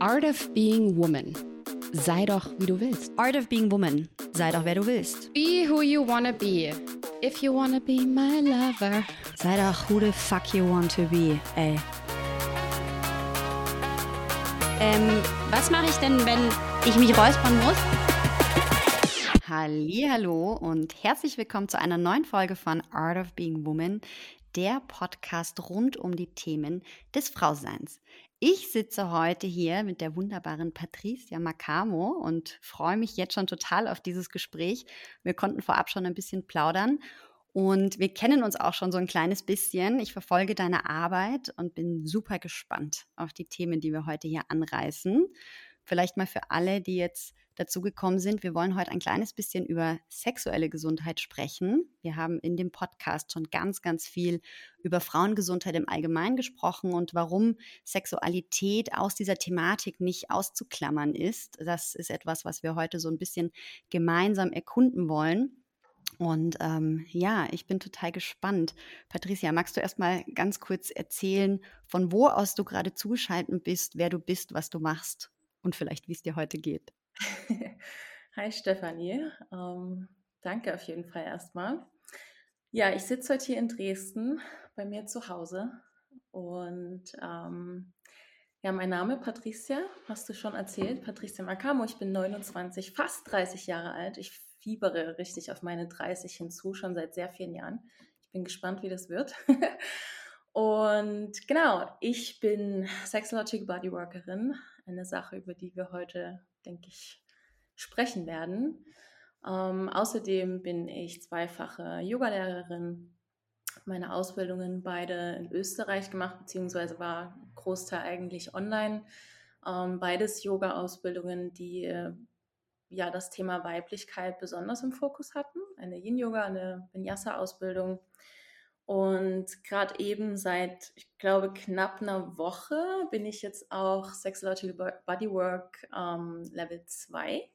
Art of Being Woman. Sei doch, wie du willst. Art of Being Woman. Sei doch, wer du willst. Be who you wanna be. If you wanna be my lover. Sei doch, who the fuck you want to be, ey. Ähm, was mache ich denn, wenn ich mich räuspern muss? Hallo und herzlich willkommen zu einer neuen Folge von Art of Being Woman, der Podcast rund um die Themen des Frauseins. Ich sitze heute hier mit der wunderbaren Patricia Macamo und freue mich jetzt schon total auf dieses Gespräch. Wir konnten vorab schon ein bisschen plaudern und wir kennen uns auch schon so ein kleines bisschen. Ich verfolge deine Arbeit und bin super gespannt auf die Themen, die wir heute hier anreißen. Vielleicht mal für alle, die jetzt dazu gekommen sind. Wir wollen heute ein kleines bisschen über sexuelle Gesundheit sprechen. Wir haben in dem Podcast schon ganz, ganz viel über Frauengesundheit im Allgemeinen gesprochen und warum Sexualität aus dieser Thematik nicht auszuklammern ist. Das ist etwas, was wir heute so ein bisschen gemeinsam erkunden wollen. Und ähm, ja, ich bin total gespannt. Patricia, magst du erst mal ganz kurz erzählen, von wo aus du gerade zugeschaltet bist, wer du bist, was du machst und vielleicht, wie es dir heute geht? Hi Stefanie, ähm, danke auf jeden Fall erstmal. Ja, ich sitze heute hier in Dresden bei mir zu Hause und ähm, ja, mein Name Patricia, hast du schon erzählt, Patricia Macamo, ich bin 29, fast 30 Jahre alt. Ich fiebere richtig auf meine 30 hinzu, schon seit sehr vielen Jahren. Ich bin gespannt, wie das wird. und genau, ich bin Sexological Bodyworkerin, eine Sache, über die wir heute denke ich, sprechen werden. Ähm, außerdem bin ich zweifache Yogalehrerin. Meine Ausbildungen beide in Österreich gemacht, beziehungsweise war Großteil eigentlich online. Ähm, beides Yoga-Ausbildungen, die äh, ja das Thema Weiblichkeit besonders im Fokus hatten. Eine Yin-Yoga, eine Vinyasa-Ausbildung. Und gerade eben seit, ich glaube, knapp einer Woche bin ich jetzt auch Sexological Bodywork ähm, Level 2.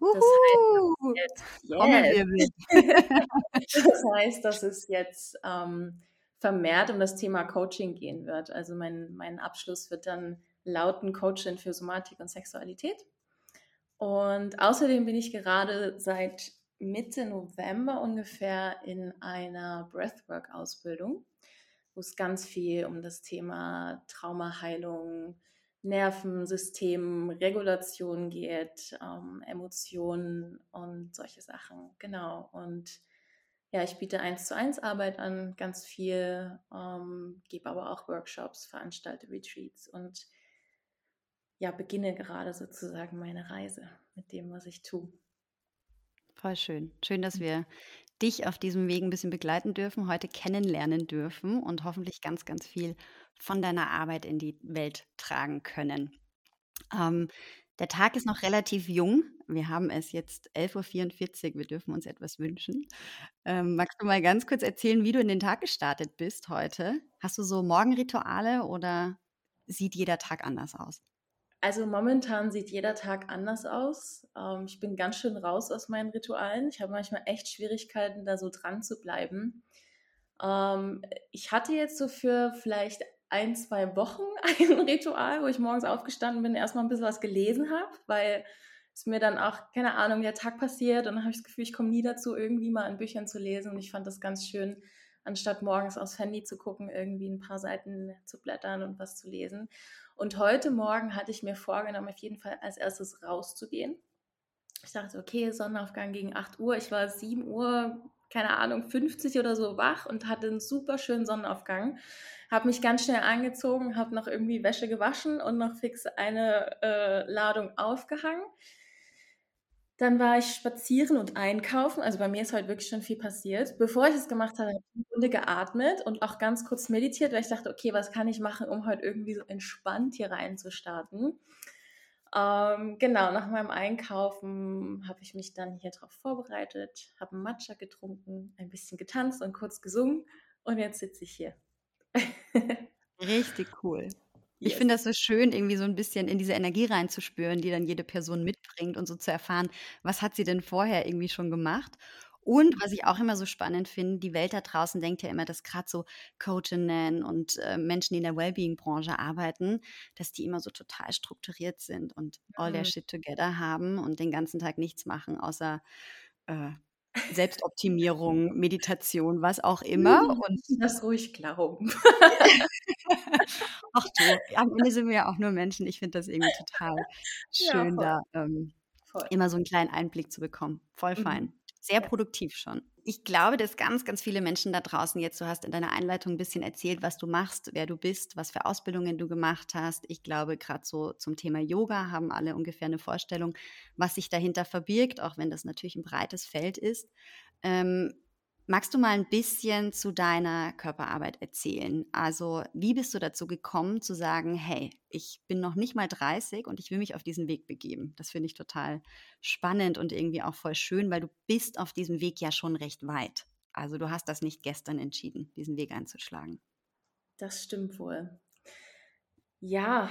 Das heißt, yes. das heißt, dass es jetzt ähm, vermehrt um das Thema Coaching gehen wird. Also mein, mein Abschluss wird dann lauten Coaching für Somatik und Sexualität. Und außerdem bin ich gerade seit Mitte November ungefähr in einer Breathwork-Ausbildung, wo es ganz viel um das Thema Traumaheilung, Nervensystem, Regulation geht, ähm, Emotionen und solche Sachen. Genau. Und ja, ich biete eins zu eins Arbeit an, ganz viel, ähm, gebe aber auch Workshops, veranstalte Retreats und ja, beginne gerade sozusagen meine Reise mit dem, was ich tue. Voll schön. Schön, dass wir dich auf diesem Weg ein bisschen begleiten dürfen, heute kennenlernen dürfen und hoffentlich ganz, ganz viel von deiner Arbeit in die Welt tragen können. Ähm, der Tag ist noch relativ jung. Wir haben es jetzt 11.44 Uhr. Wir dürfen uns etwas wünschen. Ähm, magst du mal ganz kurz erzählen, wie du in den Tag gestartet bist heute? Hast du so Morgenrituale oder sieht jeder Tag anders aus? Also momentan sieht jeder Tag anders aus. Ähm, ich bin ganz schön raus aus meinen Ritualen. Ich habe manchmal echt Schwierigkeiten, da so dran zu bleiben. Ähm, ich hatte jetzt so für vielleicht ein, zwei Wochen ein Ritual, wo ich morgens aufgestanden bin, erstmal ein bisschen was gelesen habe, weil es mir dann auch, keine Ahnung, der Tag passiert und dann habe ich das Gefühl, ich komme nie dazu, irgendwie mal in Büchern zu lesen und ich fand das ganz schön, anstatt morgens aufs Handy zu gucken, irgendwie ein paar Seiten zu blättern und was zu lesen. Und heute Morgen hatte ich mir vorgenommen, auf jeden Fall als erstes rauszugehen. Ich dachte, okay, Sonnenaufgang gegen 8 Uhr. Ich war 7 Uhr, keine Ahnung, 50 oder so wach und hatte einen super schönen Sonnenaufgang. Habe mich ganz schnell angezogen, habe noch irgendwie Wäsche gewaschen und noch fix eine äh, Ladung aufgehangen. Dann war ich spazieren und einkaufen. Also bei mir ist heute wirklich schon viel passiert. Bevor ich es gemacht habe, habe ich eine Runde geatmet und auch ganz kurz meditiert, weil ich dachte, okay, was kann ich machen, um heute irgendwie so entspannt hier reinzustarten. Ähm, genau, nach meinem Einkaufen habe ich mich dann hier drauf vorbereitet, habe einen Matcha getrunken, ein bisschen getanzt und kurz gesungen und jetzt sitze ich hier. Richtig cool. Ich finde das so schön, irgendwie so ein bisschen in diese Energie reinzuspüren, die dann jede Person mitbringt und so zu erfahren, was hat sie denn vorher irgendwie schon gemacht? Und was ich auch immer so spannend finde, die Welt da draußen denkt ja immer, dass gerade so Coachinnen und äh, Menschen, die in der Wellbeing-Branche arbeiten, dass die immer so total strukturiert sind und all their Mhm. shit together haben und den ganzen Tag nichts machen, außer äh, Selbstoptimierung, Meditation, was auch immer. Mhm, Und das ruhig glauben. ach du, am Ende sind wir ja auch nur Menschen. Ich finde das irgendwie total Ja, schön, voll. da ähm, immer so einen kleinen Einblick zu bekommen. Voll Mhm. Sehr produktiv schon. Ich glaube, dass ganz, ganz viele Menschen da draußen jetzt, du hast in deiner Einleitung ein bisschen erzählt, was du machst, wer du bist, was für Ausbildungen du gemacht hast. Ich glaube, gerade so zum Thema Yoga haben alle ungefähr eine Vorstellung, was sich dahinter verbirgt, auch wenn das natürlich ein breites Feld ist. Ähm, magst du mal ein bisschen zu deiner Körperarbeit erzählen? Also, wie bist du dazu gekommen zu sagen, hey, ich bin noch nicht mal 30 und ich will mich auf diesen Weg begeben? Das finde ich total spannend und irgendwie auch voll schön, weil du bist auf diesem Weg ja schon recht weit. Also, du hast das nicht gestern entschieden, diesen Weg einzuschlagen. Das stimmt wohl. Ja,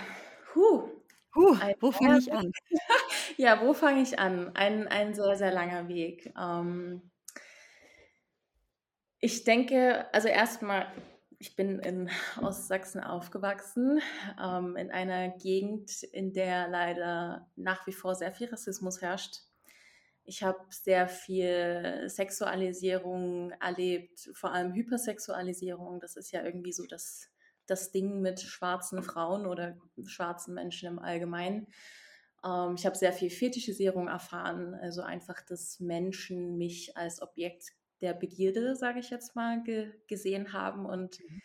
huh. Huh, wo fange ich an? Ja, wo fange ich an? Ein, ein sehr, sehr langer Weg. Ähm, ich denke, also erstmal, ich bin in Ostsachsen aufgewachsen, ähm, in einer Gegend, in der leider nach wie vor sehr viel Rassismus herrscht. Ich habe sehr viel Sexualisierung erlebt, vor allem Hypersexualisierung. Das ist ja irgendwie so das, das Ding mit schwarzen Frauen oder schwarzen Menschen im Allgemeinen. Ähm, ich habe sehr viel Fetischisierung erfahren, also einfach, dass Menschen mich als Objekt der Begierde, sage ich jetzt mal, ge gesehen haben und Mhm.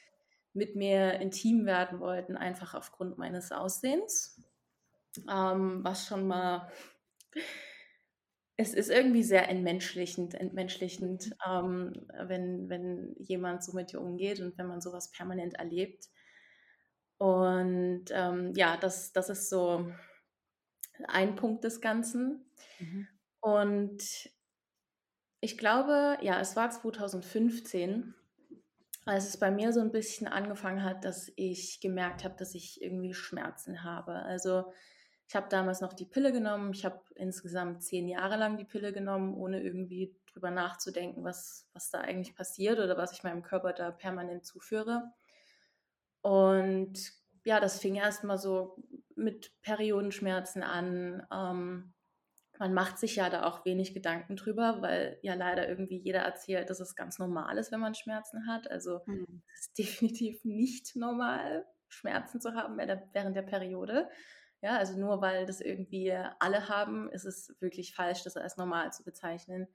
mit mir intim werden wollten, einfach aufgrund meines Aussehens. Ähm, was schon mal, es ist irgendwie sehr entmenschlichend, entmenschlichend, ähm, wenn, wenn jemand so mit dir umgeht und wenn man sowas permanent erlebt. Und ähm, ja, das, das ist so ein Punkt des Ganzen. Mhm. Und ich glaube, ja, es war 2015, als es bei mir so ein bisschen angefangen hat, dass ich gemerkt habe, dass ich irgendwie Schmerzen habe. Also ich habe damals noch die Pille genommen. Ich habe insgesamt zehn Jahre lang die Pille genommen, ohne irgendwie drüber nachzudenken, was, was da eigentlich passiert oder was ich meinem Körper da permanent zuführe. Und ja, das fing erstmal so mit Periodenschmerzen an. Ähm, man macht sich ja da auch wenig Gedanken drüber, weil ja leider irgendwie jeder erzählt, dass es ganz normal ist, wenn man Schmerzen hat. Also Mhm. es ist definitiv nicht normal, Schmerzen zu haben während der Periode. Ja, also nur weil das irgendwie alle haben, ist es wirklich falsch, das als normal zu bezeichnen.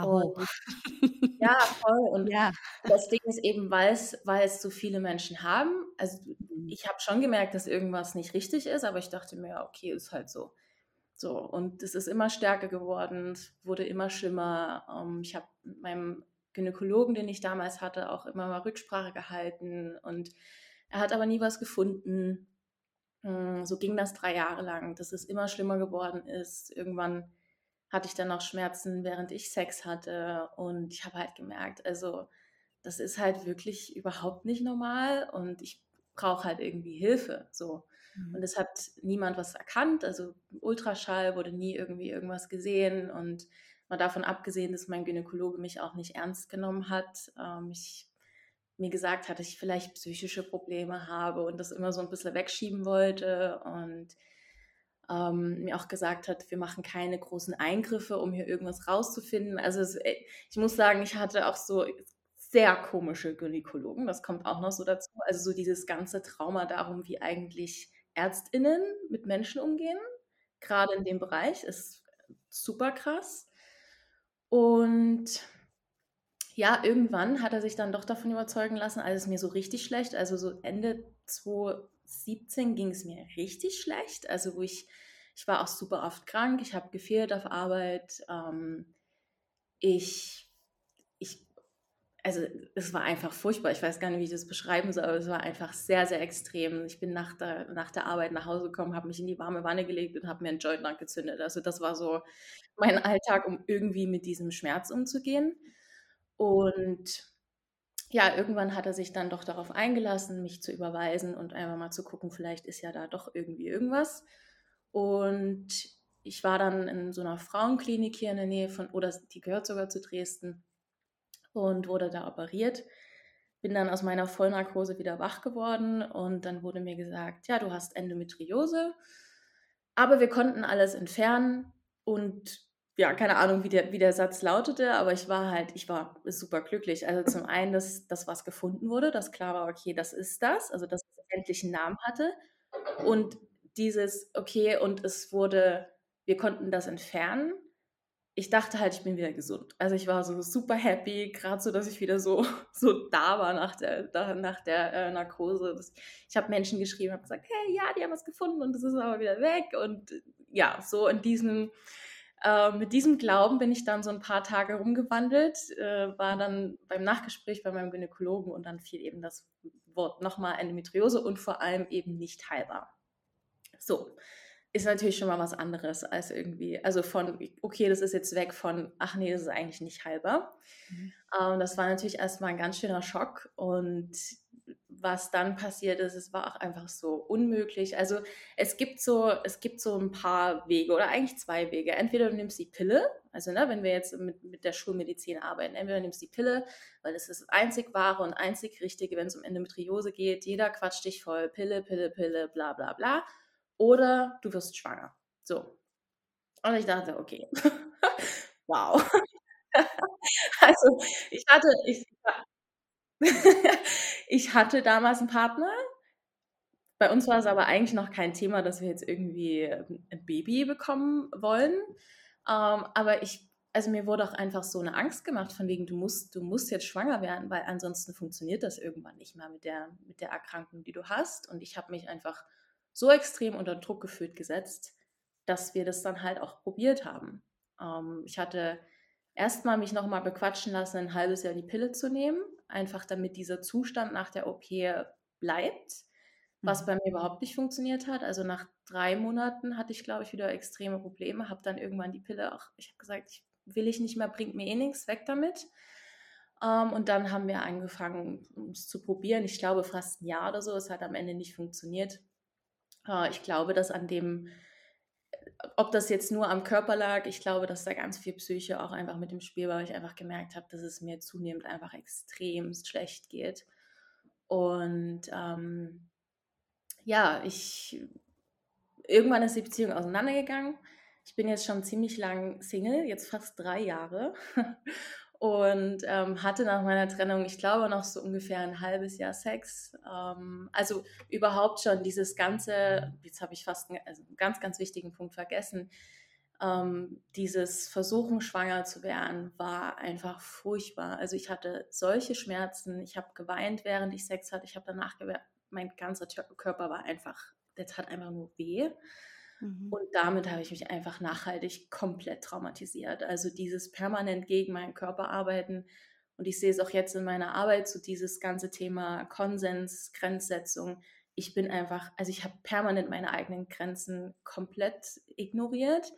Und ja, voll. Und Ja. das Ding ist eben, weil es, weil es so viele Menschen haben. Also Mhm. ich habe schon gemerkt, dass irgendwas nicht richtig ist, aber ich dachte mir, okay, ist halt so. So, und es ist immer stärker geworden, es wurde immer schlimmer. Ähm, ich habe mit meinem Gynäkologen, den ich damals hatte, auch immer mal Rücksprache gehalten und er hat aber nie was gefunden. Mm, So ging das drei Jahre lang, dass es immer schlimmer geworden ist. Irgendwann hatte ich dann auch Schmerzen, während ich Sex hatte und ich habe halt gemerkt, also das ist halt wirklich überhaupt nicht normal und ich brauche halt irgendwie Hilfe. So. Und Mhm. es hat niemand was erkannt. Also Ultraschall wurde nie irgendwie irgendwas gesehen. Und mal davon abgesehen, dass mein Gynäkologe mich auch nicht ernst genommen hat. Ähm, ich mir gesagt hat, dass ich vielleicht psychische Probleme habe und das immer so ein bisschen wegschieben wollte. Und ähm, mir auch gesagt hat, wir machen keine großen Eingriffe, um hier irgendwas rauszufinden. Also es, äh, ich muss sagen, ich hatte auch so sehr komische Gynäkologen. Das kommt auch noch so dazu. Also so dieses ganze Trauma darum, wie eigentlich Ärztinnen mit Menschen umgehen, gerade in dem Bereich, ist super krass. Und ja, irgendwann hat er sich dann doch davon überzeugen lassen, als es mir so richtig schlecht, also so Ende 2017 ging es mir richtig schlecht, also wo ich, ich war auch super oft krank, ich habe gefehlt auf Arbeit, ähm, ich, ich also es war einfach furchtbar. Ich weiß gar nicht, wie ich das beschreiben soll, aber es war einfach sehr, sehr extrem. Ich bin nach der, nach der Arbeit nach Hause gekommen, habe mich in die warme Wanne gelegt und habe mir einen Joint angezündet. Also das war so mein Alltag, um irgendwie mit diesem Schmerz umzugehen. Und ja, irgendwann hat er sich dann doch darauf eingelassen, mich zu überweisen und einfach mal zu gucken, vielleicht ist ja da doch irgendwie irgendwas. Und ich war dann in so einer Frauenklinik hier in der Nähe von, oder die gehört sogar zu Dresden und wurde da operiert. Bin dann aus meiner Vollnarkose wieder wach geworden und dann wurde mir gesagt, ja, du hast Endometriose, aber wir konnten alles entfernen und ja, keine Ahnung, wie der, wie der Satz lautete, aber ich war halt, ich war super glücklich. Also zum einen, dass das was gefunden wurde, dass klar war, okay, das ist das, also dass es endlich einen Namen hatte. Und dieses, okay, und es wurde, wir konnten das entfernen. Ich dachte halt, ich bin wieder gesund. Also ich war so super happy, gerade so, dass ich wieder so, so da war nach der, da, nach der äh, Narkose. Das, ich habe Menschen geschrieben, habe gesagt, hey, ja, die haben was gefunden und es ist aber wieder weg. Und ja, so in diesem, äh, mit diesem Glauben bin ich dann so ein paar Tage rumgewandelt, äh, war dann beim Nachgespräch bei meinem Gynäkologen und dann fiel eben das Wort nochmal Endometriose und vor allem eben nicht heilbar. So, ist natürlich schon mal was anderes als irgendwie, also von, okay, das ist jetzt weg von, ach nee, das ist eigentlich nicht heilbar. Mhm. Ähm, das war natürlich erstmal ein ganz schöner Schock und was dann passiert ist, es war auch einfach so unmöglich. Also es gibt so, es gibt so ein paar Wege oder eigentlich zwei Wege. Entweder du nimmst die Pille, also ne, wenn wir jetzt mit, mit der Schulmedizin arbeiten, entweder du nimmst die Pille, weil das ist das einzig wahre und einzig richtige, wenn es um Endometriose geht. Jeder quatscht dich voll, Pille, Pille, Pille, bla bla bla oder du wirst schwanger. So. Und ich dachte, okay, wow. also ich hatte, ich, ich hatte damals einen Partner. Bei uns war es aber eigentlich noch kein Thema, dass wir jetzt irgendwie ein Baby bekommen wollen. Ähm, aber ich, also mir wurde auch einfach so eine Angst gemacht, von wegen, du musst, du musst jetzt schwanger werden, weil ansonsten funktioniert das irgendwann nicht mehr mit der, mit der Erkrankung, die du hast. Und ich habe mich einfach so extrem unter Druck gefühlt gesetzt, dass wir das dann halt auch probiert haben. Ähm, ich hatte erstmal mich nochmal bequatschen lassen, ein halbes Jahr die Pille zu nehmen, einfach damit dieser Zustand nach der OP bleibt, was mhm. bei mir überhaupt nicht funktioniert hat. Also nach drei Monaten hatte ich, glaube ich, wieder extreme Probleme, habe dann irgendwann die Pille auch, ich habe gesagt, ich will ich nicht mehr, bringt mir eh nichts, weg damit. Um, ähm, und dann haben wir angefangen, es zu probieren. Ich glaube fast ein Jahr oder so. Es hat am Ende nicht funktioniert. Äh, ich glaube, dass an dem, ob das jetzt nur am Körper lag, ich glaube, dass da ganz viel Psyche auch einfach mit dem Spiel war, weil ich einfach gemerkt habe, dass es mir zunehmend einfach extremst schlecht geht. Und ähm, ja, ich irgendwann ist die Beziehung auseinandergegangen. Ich bin jetzt schon ziemlich lang Single, jetzt fast drei Jahre. Und ähm, hatte nach meiner Trennung, ich glaube, noch so ungefähr ein halbes Jahr Sex. Ähm, also überhaupt schon dieses ganze, jetzt habe ich fast einen, also einen, ganz, ganz wichtigen Punkt vergessen, ähm, dieses Versuchen, schwanger zu werden, war einfach furchtbar. Also ich hatte solche Schmerzen, ich habe geweint, während ich Sex hatte, ich habe danach geweint, mein ganzer Körper war einfach, das hat einfach nur weh. Mhm. Und damit habe ich mich einfach nachhaltig komplett traumatisiert. Also dieses permanent gegen meinen Körper arbeiten. Und ich sehe es auch jetzt in meiner Arbeit, so dieses ganze Thema Konsens, Grenzsetzung. Ich bin einfach, also ich habe permanent meine eigenen Grenzen komplett ignoriert,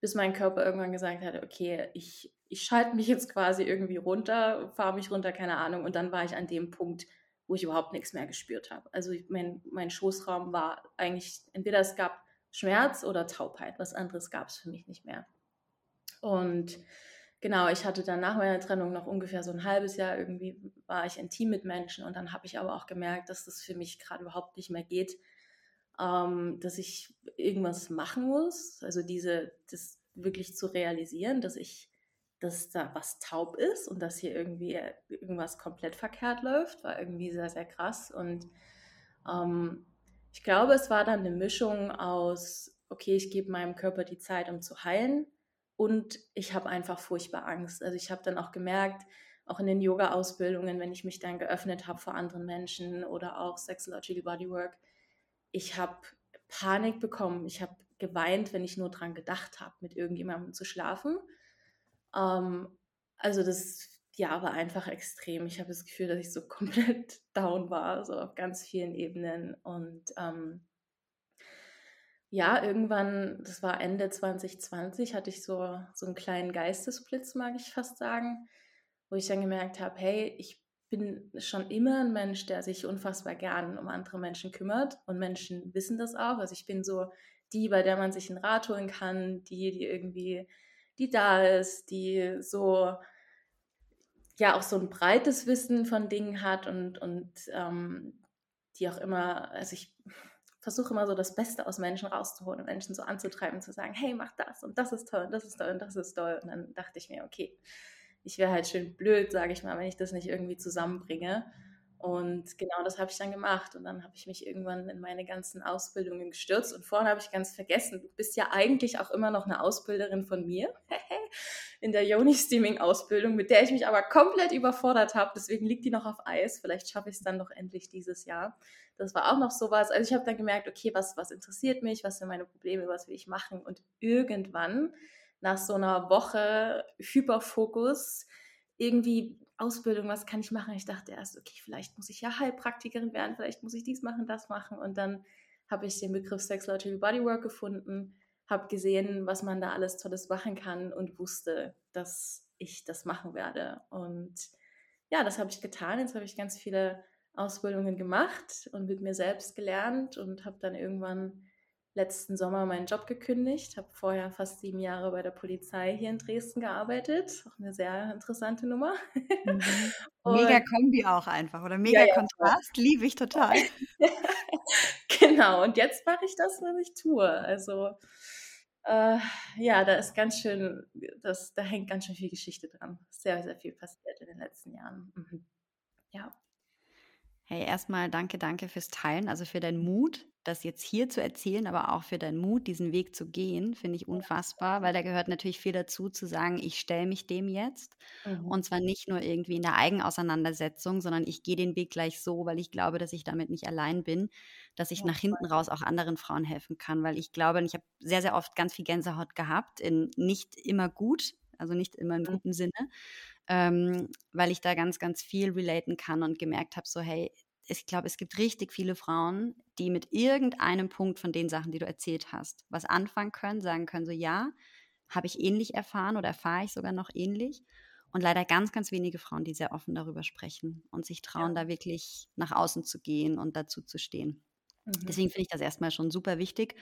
bis mein Körper irgendwann gesagt hat, okay, ich, ich schalte mich jetzt quasi irgendwie runter, fahre mich runter, keine Ahnung. Und dann war ich an dem Punkt, wo ich überhaupt nichts mehr gespürt habe. Also mein, mein Schoßraum war eigentlich, entweder es gab Schmerz oder Taubheit. Was anderes gab es für mich nicht mehr. Und genau, ich hatte dann nach meiner Trennung noch ungefähr so ein halbes Jahr irgendwie, war ich intim mit Menschen und dann habe ich aber auch gemerkt, dass das für mich gerade überhaupt nicht mehr geht, ähm, dass ich irgendwas machen muss. Also diese, das wirklich zu realisieren, dass ich, dass da was taub ist und dass hier irgendwie irgendwas komplett verkehrt läuft, war irgendwie sehr, sehr krass. Und ähm, ich glaube, es war dann eine Mischung aus, okay, ich gebe meinem Körper die Zeit, um zu heilen und ich habe einfach furchtbar Angst. Also ich habe dann auch gemerkt, auch in den Yoga-Ausbildungen, wenn ich mich dann geöffnet habe vor anderen Menschen oder auch Sexological Bodywork, ich habe Panik bekommen. Ich habe geweint, wenn ich nur daran gedacht habe, mit irgendjemandem zu schlafen. Ähm, also das ja, war einfach extrem. Ich habe das Gefühl, dass ich so komplett down war, so auf ganz vielen Ebenen. Und ähm, ja, irgendwann, das war Ende 2020, hatte ich so, so einen kleinen Geistesblitz, mag ich fast sagen, wo ich dann gemerkt habe, hey, ich bin schon immer ein Mensch, der sich unfassbar gern um andere Menschen kümmert und Menschen wissen das auch. Also ich bin so die, bei der man sich einen Rat holen kann, die, die irgendwie, die da ist, die so, ja, auch so ein breites Wissen von Dingen hat und, und ähm, die auch immer, also ich versuche immer so das Beste aus Menschen rauszuholen und Menschen so anzutreiben, zu sagen, hey, mach das und das ist toll und das ist toll und das ist toll. Und dann dachte ich mir, okay, ich wäre halt schön blöd, sage ich mal, wenn ich das nicht irgendwie zusammenbringe. Und genau das habe ich dann gemacht. Und dann habe ich mich irgendwann in meine ganzen Ausbildungen gestürzt. Und vorhin habe ich ganz vergessen, du bist ja eigentlich auch immer noch eine Ausbilderin von mir in der Yoni-Steaming-Ausbildung, mit der ich mich aber komplett überfordert habe. Deswegen liegt die noch auf Eis. Vielleicht schaffe ich es dann noch endlich dieses Jahr. Das war auch noch sowas. Also ich habe dann gemerkt, okay, was, was interessiert mich, was sind meine Probleme, was will ich machen. Und irgendwann, nach so einer Woche Hyperfokus, irgendwie Ausbildung, was kann ich machen? Ich dachte erst, okay, vielleicht muss ich ja Heilpraktikerin werden, vielleicht muss ich dies machen, das machen. Und dann habe ich den Begriff Sexuality Bodywork gefunden, habe gesehen, was man da alles Tolles machen kann und wusste, dass ich das machen werde. Und ja, das habe ich getan. Jetzt habe ich ganz viele Ausbildungen gemacht und mit mir selbst gelernt und habe dann irgendwann letzten Sommer meinen Job gekündigt, habe vorher fast sieben Jahre bei der Polizei hier in Dresden gearbeitet. Auch eine sehr interessante Nummer. Mhm. mega Kombi auch einfach oder mega ja, Kontrast, ja. liebe ich total. genau, und jetzt mache ich das, was ich tue. Also äh, ja, da ist ganz schön, das, da hängt ganz schön viel Geschichte dran. Sehr, sehr viel passiert in den letzten Jahren. Mhm. Ja. Hey, erstmal danke, danke fürs Teilen, also für deinen Mut, das jetzt hier zu erzählen, aber auch für deinen Mut, diesen Weg zu gehen, finde ich unfassbar, weil da gehört natürlich viel dazu, zu sagen, ich stelle mich dem jetzt. Mhm. Und zwar nicht nur irgendwie in der Eigenauseinandersetzung, sondern ich gehe den Weg gleich so, weil ich glaube, dass ich damit nicht allein bin, dass ich ja, nach hinten raus auch anderen Frauen helfen kann, weil ich glaube, und ich habe sehr, sehr oft ganz viel Gänsehaut gehabt, in nicht immer gut, also nicht immer im mhm. guten Sinne, ähm, weil ich da ganz, ganz viel relaten kann und gemerkt habe, so hey, ich glaube, es gibt richtig viele Frauen, die mit irgendeinem Punkt von den Sachen, die du erzählt hast, was anfangen können, sagen können, so ja, habe ich ähnlich erfahren oder erfahre ich sogar noch ähnlich. Und leider ganz, ganz wenige Frauen, die sehr offen darüber sprechen und sich trauen, ja. da wirklich nach außen zu gehen und dazu zu stehen. Mhm. Deswegen finde ich das erstmal schon super wichtig.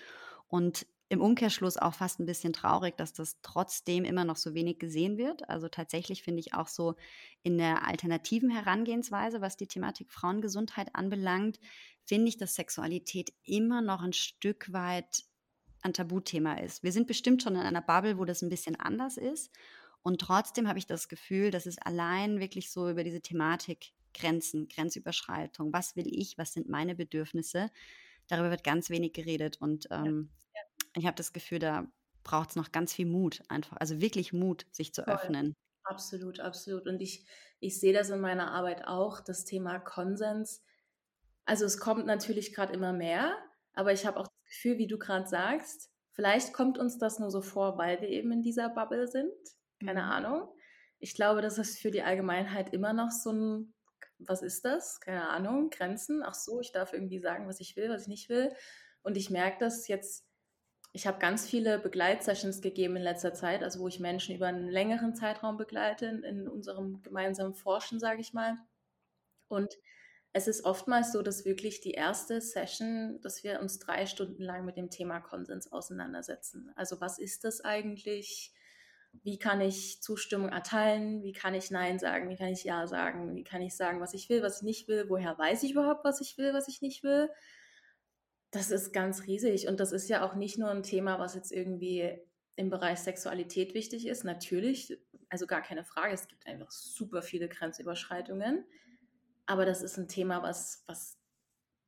Und im Umkehrschluss auch fast ein bisschen traurig, dass das trotzdem immer noch so wenig gesehen wird. Also tatsächlich finde ich auch so in der alternativen Herangehensweise, was die Thematik Frauengesundheit anbelangt, finde ich, dass Sexualität immer noch ein Stück weit ein Tabuthema ist. Wir sind bestimmt schon in einer Bubble, wo das ein bisschen anders ist. Und trotzdem habe ich das Gefühl, dass es allein wirklich so über diese Thematik Grenzen, Grenzüberschreitung, was will ich, was sind meine Bedürfnisse, darüber wird ganz wenig geredet. Und ähm, ich habe das Gefühl, da braucht es noch ganz viel Mut, einfach, also wirklich Mut, sich zu Voll. öffnen. Absolut, absolut. Und ich, ich sehe das in meiner Arbeit auch, das Thema Konsens. Also es kommt natürlich gerade immer mehr, aber ich habe auch das Gefühl, wie du gerade sagst, vielleicht kommt uns das nur so vor, weil wir eben in dieser Bubble sind. Keine mhm. Ahnung. Ich glaube, das ist für die Allgemeinheit immer noch so ein, was ist das? Keine Ahnung, Grenzen. Ach so, ich darf irgendwie sagen, was ich will, was ich nicht will. Und ich merke das jetzt ich habe ganz viele Begleitsessions gegeben in letzter Zeit, also wo ich Menschen über einen längeren Zeitraum begleite in unserem gemeinsamen Forschen, sage ich mal. Und es ist oftmals so, dass wirklich die erste Session, dass wir uns drei Stunden lang mit dem Thema Konsens auseinandersetzen. Also was ist das eigentlich? Wie kann ich Zustimmung erteilen? Wie kann ich Nein sagen? Wie kann ich Ja sagen? Wie kann ich sagen, was ich will, was ich nicht will? Woher weiß ich überhaupt, was ich will, was ich nicht will? Das ist ganz riesig und das ist ja auch nicht nur ein Thema, was jetzt irgendwie im Bereich Sexualität wichtig ist. Natürlich, also gar keine Frage, es gibt einfach super viele Grenzüberschreitungen, aber das ist ein Thema, was, was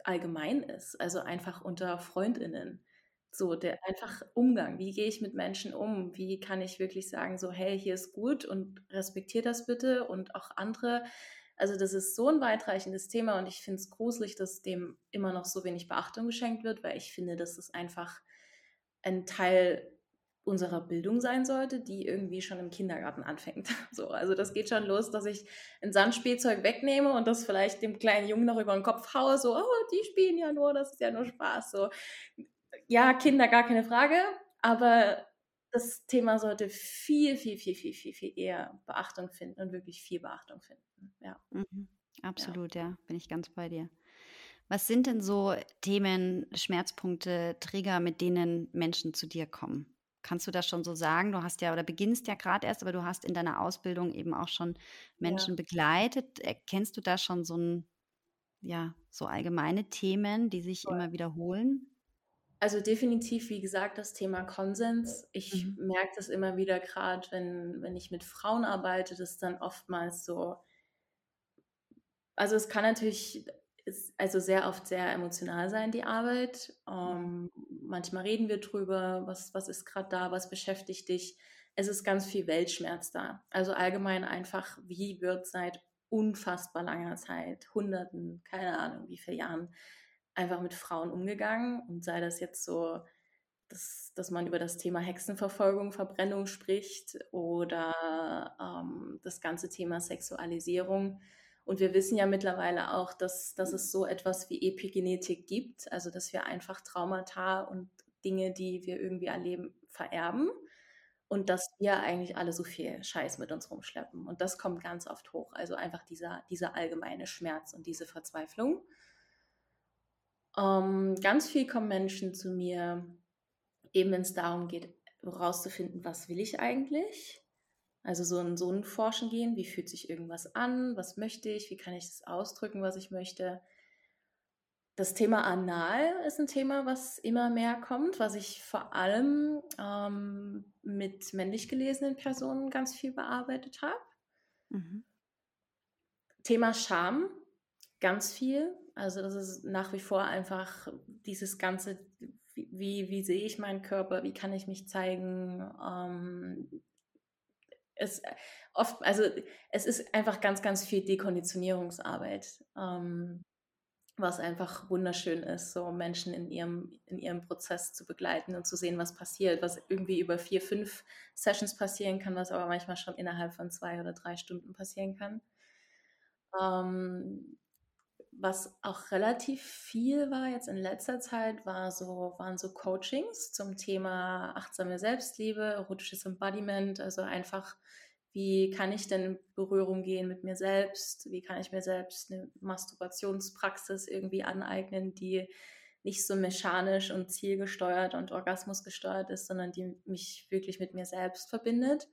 allgemein ist, also einfach unter Freundinnen. So, der einfach Umgang, wie gehe ich mit Menschen um? Wie kann ich wirklich sagen, so, hey, hier ist gut und respektiert das bitte und auch andere also das ist so ein weitreichendes Thema und ich finde es gruselig, dass dem immer noch so wenig Beachtung geschenkt wird, weil ich finde, dass es einfach ein Teil unserer Bildung sein sollte, die irgendwie schon im Kindergarten anfängt. So, also das geht schon los, dass ich ein Sandspielzeug wegnehme und das vielleicht dem kleinen Jungen noch über den Kopf haue, so, oh, die spielen ja nur, das ist ja nur Spaß. So, ja, Kinder gar keine Frage, aber das Thema sollte viel, viel, viel, viel, viel, viel eher Beachtung finden und wirklich viel Beachtung finden. Ja. Mhm. Absolut, ja. ja, bin ich ganz bei dir. Was sind denn so Themen, Schmerzpunkte, Trigger, mit denen Menschen zu dir kommen? Kannst du das schon so sagen? Du hast ja oder beginnst ja gerade erst, aber du hast in deiner Ausbildung eben auch schon Menschen Ja. begleitet. Erkennst du da schon so 'n ja, so allgemeine Themen, die sich Voll. immer wiederholen? Also, definitiv, wie gesagt, das Thema Konsens. Ich Mhm. merke das immer wieder grad, wenn wenn ich mit Frauen arbeite, dass dann oftmals so Also, es kann natürlich ist also sehr oft sehr emotional sein, die Arbeit. Mhm. Ähm, manchmal reden wir drüber: „Was was ist grad da? Was beschäftigt dich?“ Es ist ganz viel Weltschmerz da. Also, allgemein einfach, wie wird seit unfassbar langer Zeit, Hunderten, keine Ahnung wie viel Jahren, einfach mit Frauen umgegangen und sei das jetzt so, dass dass man über das Thema Hexenverfolgung, Verbrennung spricht oder, ähm, das ganze Thema Sexualisierung. Und wir wissen ja mittlerweile auch, dass dass es so etwas wie Epigenetik gibt, also, dass wir einfach Traumata und Dinge, die wir irgendwie erleben, vererben und dass wir eigentlich alle so viel Scheiß mit uns rumschleppen. Und das kommt ganz oft hoch. Also, einfach dieser dieser allgemeine Schmerz und diese Verzweiflung. Ähm, ganz viel kommen Menschen zu mir, eben wenn's darum geht, rauszufinden: „Was will ich eigentlich?“ Also, so 'n so 'n Forschen gehen: „Wie fühlt sich irgendwas an? Was möchte ich? Wie kann ich das ausdrücken, was ich möchte?“ Das Thema Anal ist 'n Thema, was immer mehr kommt, was ich vor allem, ähm, mit männlich gelesenen Personen ganz viel bearbeitet habe. Mhm. Thema Scham, ganz viel. Also, das ist nach wie vor einfach dieses ganze wie wie sehe ich meinen Körper? Wie kann ich mich zeigen? Ähm, es oft also, es ist einfach ganz, ganz viel Dekonditionierungsarbeit, ähm, was einfach wunderschön ist, so Menschen in ihrem in ihrem Prozess zu begleiten und zu sehen, was passiert, was irgendwie über 4, 5 Sessions passieren kann, was aber manchmal schon innerhalb von 2 oder 3 Stunden passieren kann. Ähm, was auch relativ viel war jetzt in letzter Zeit, war so waren so Coachings zum Thema achtsame Selbstliebe, erotisches Embodiment. Also, einfach, wie kann ich denn in Berührung gehen mit mir selbst? Wie kann ich mir selbst 'ne Masturbationspraxis irgendwie aneignen, die nicht so mechanisch und zielgesteuert und orgasmusgesteuert ist, sondern die mich wirklich mit mir selbst verbindet?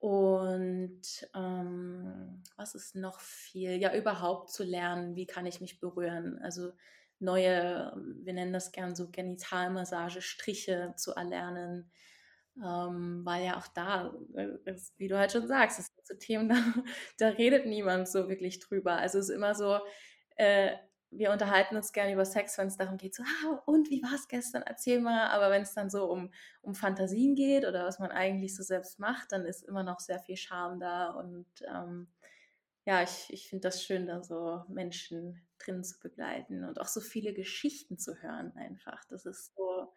Und, ähm, was ist noch viel? Ja, überhaupt zu lernen, wie kann ich mich berühren? Also, neue wir nennen das gern so Genitalmassage, Striche zu erlernen, ähm, weil ja auch da, äh, ist wie du halt schon sagst, das sind so Themen, da da redet niemand so wirklich drüber. Also, es ist immer so, äh, wir unterhalten uns gerne über Sex, wenn's darum geht, so: „Ah, und wie war's gestern? Erzähl mal.“ Aber wenn's dann so um um Fantasien geht oder was man eigentlich so selbst macht, dann ist immer noch sehr viel Scham da und, ähm, ja, ich ich finde das schön, da so Menschen drin zu begleiten und auch so viele Geschichten zu hören einfach. Das ist so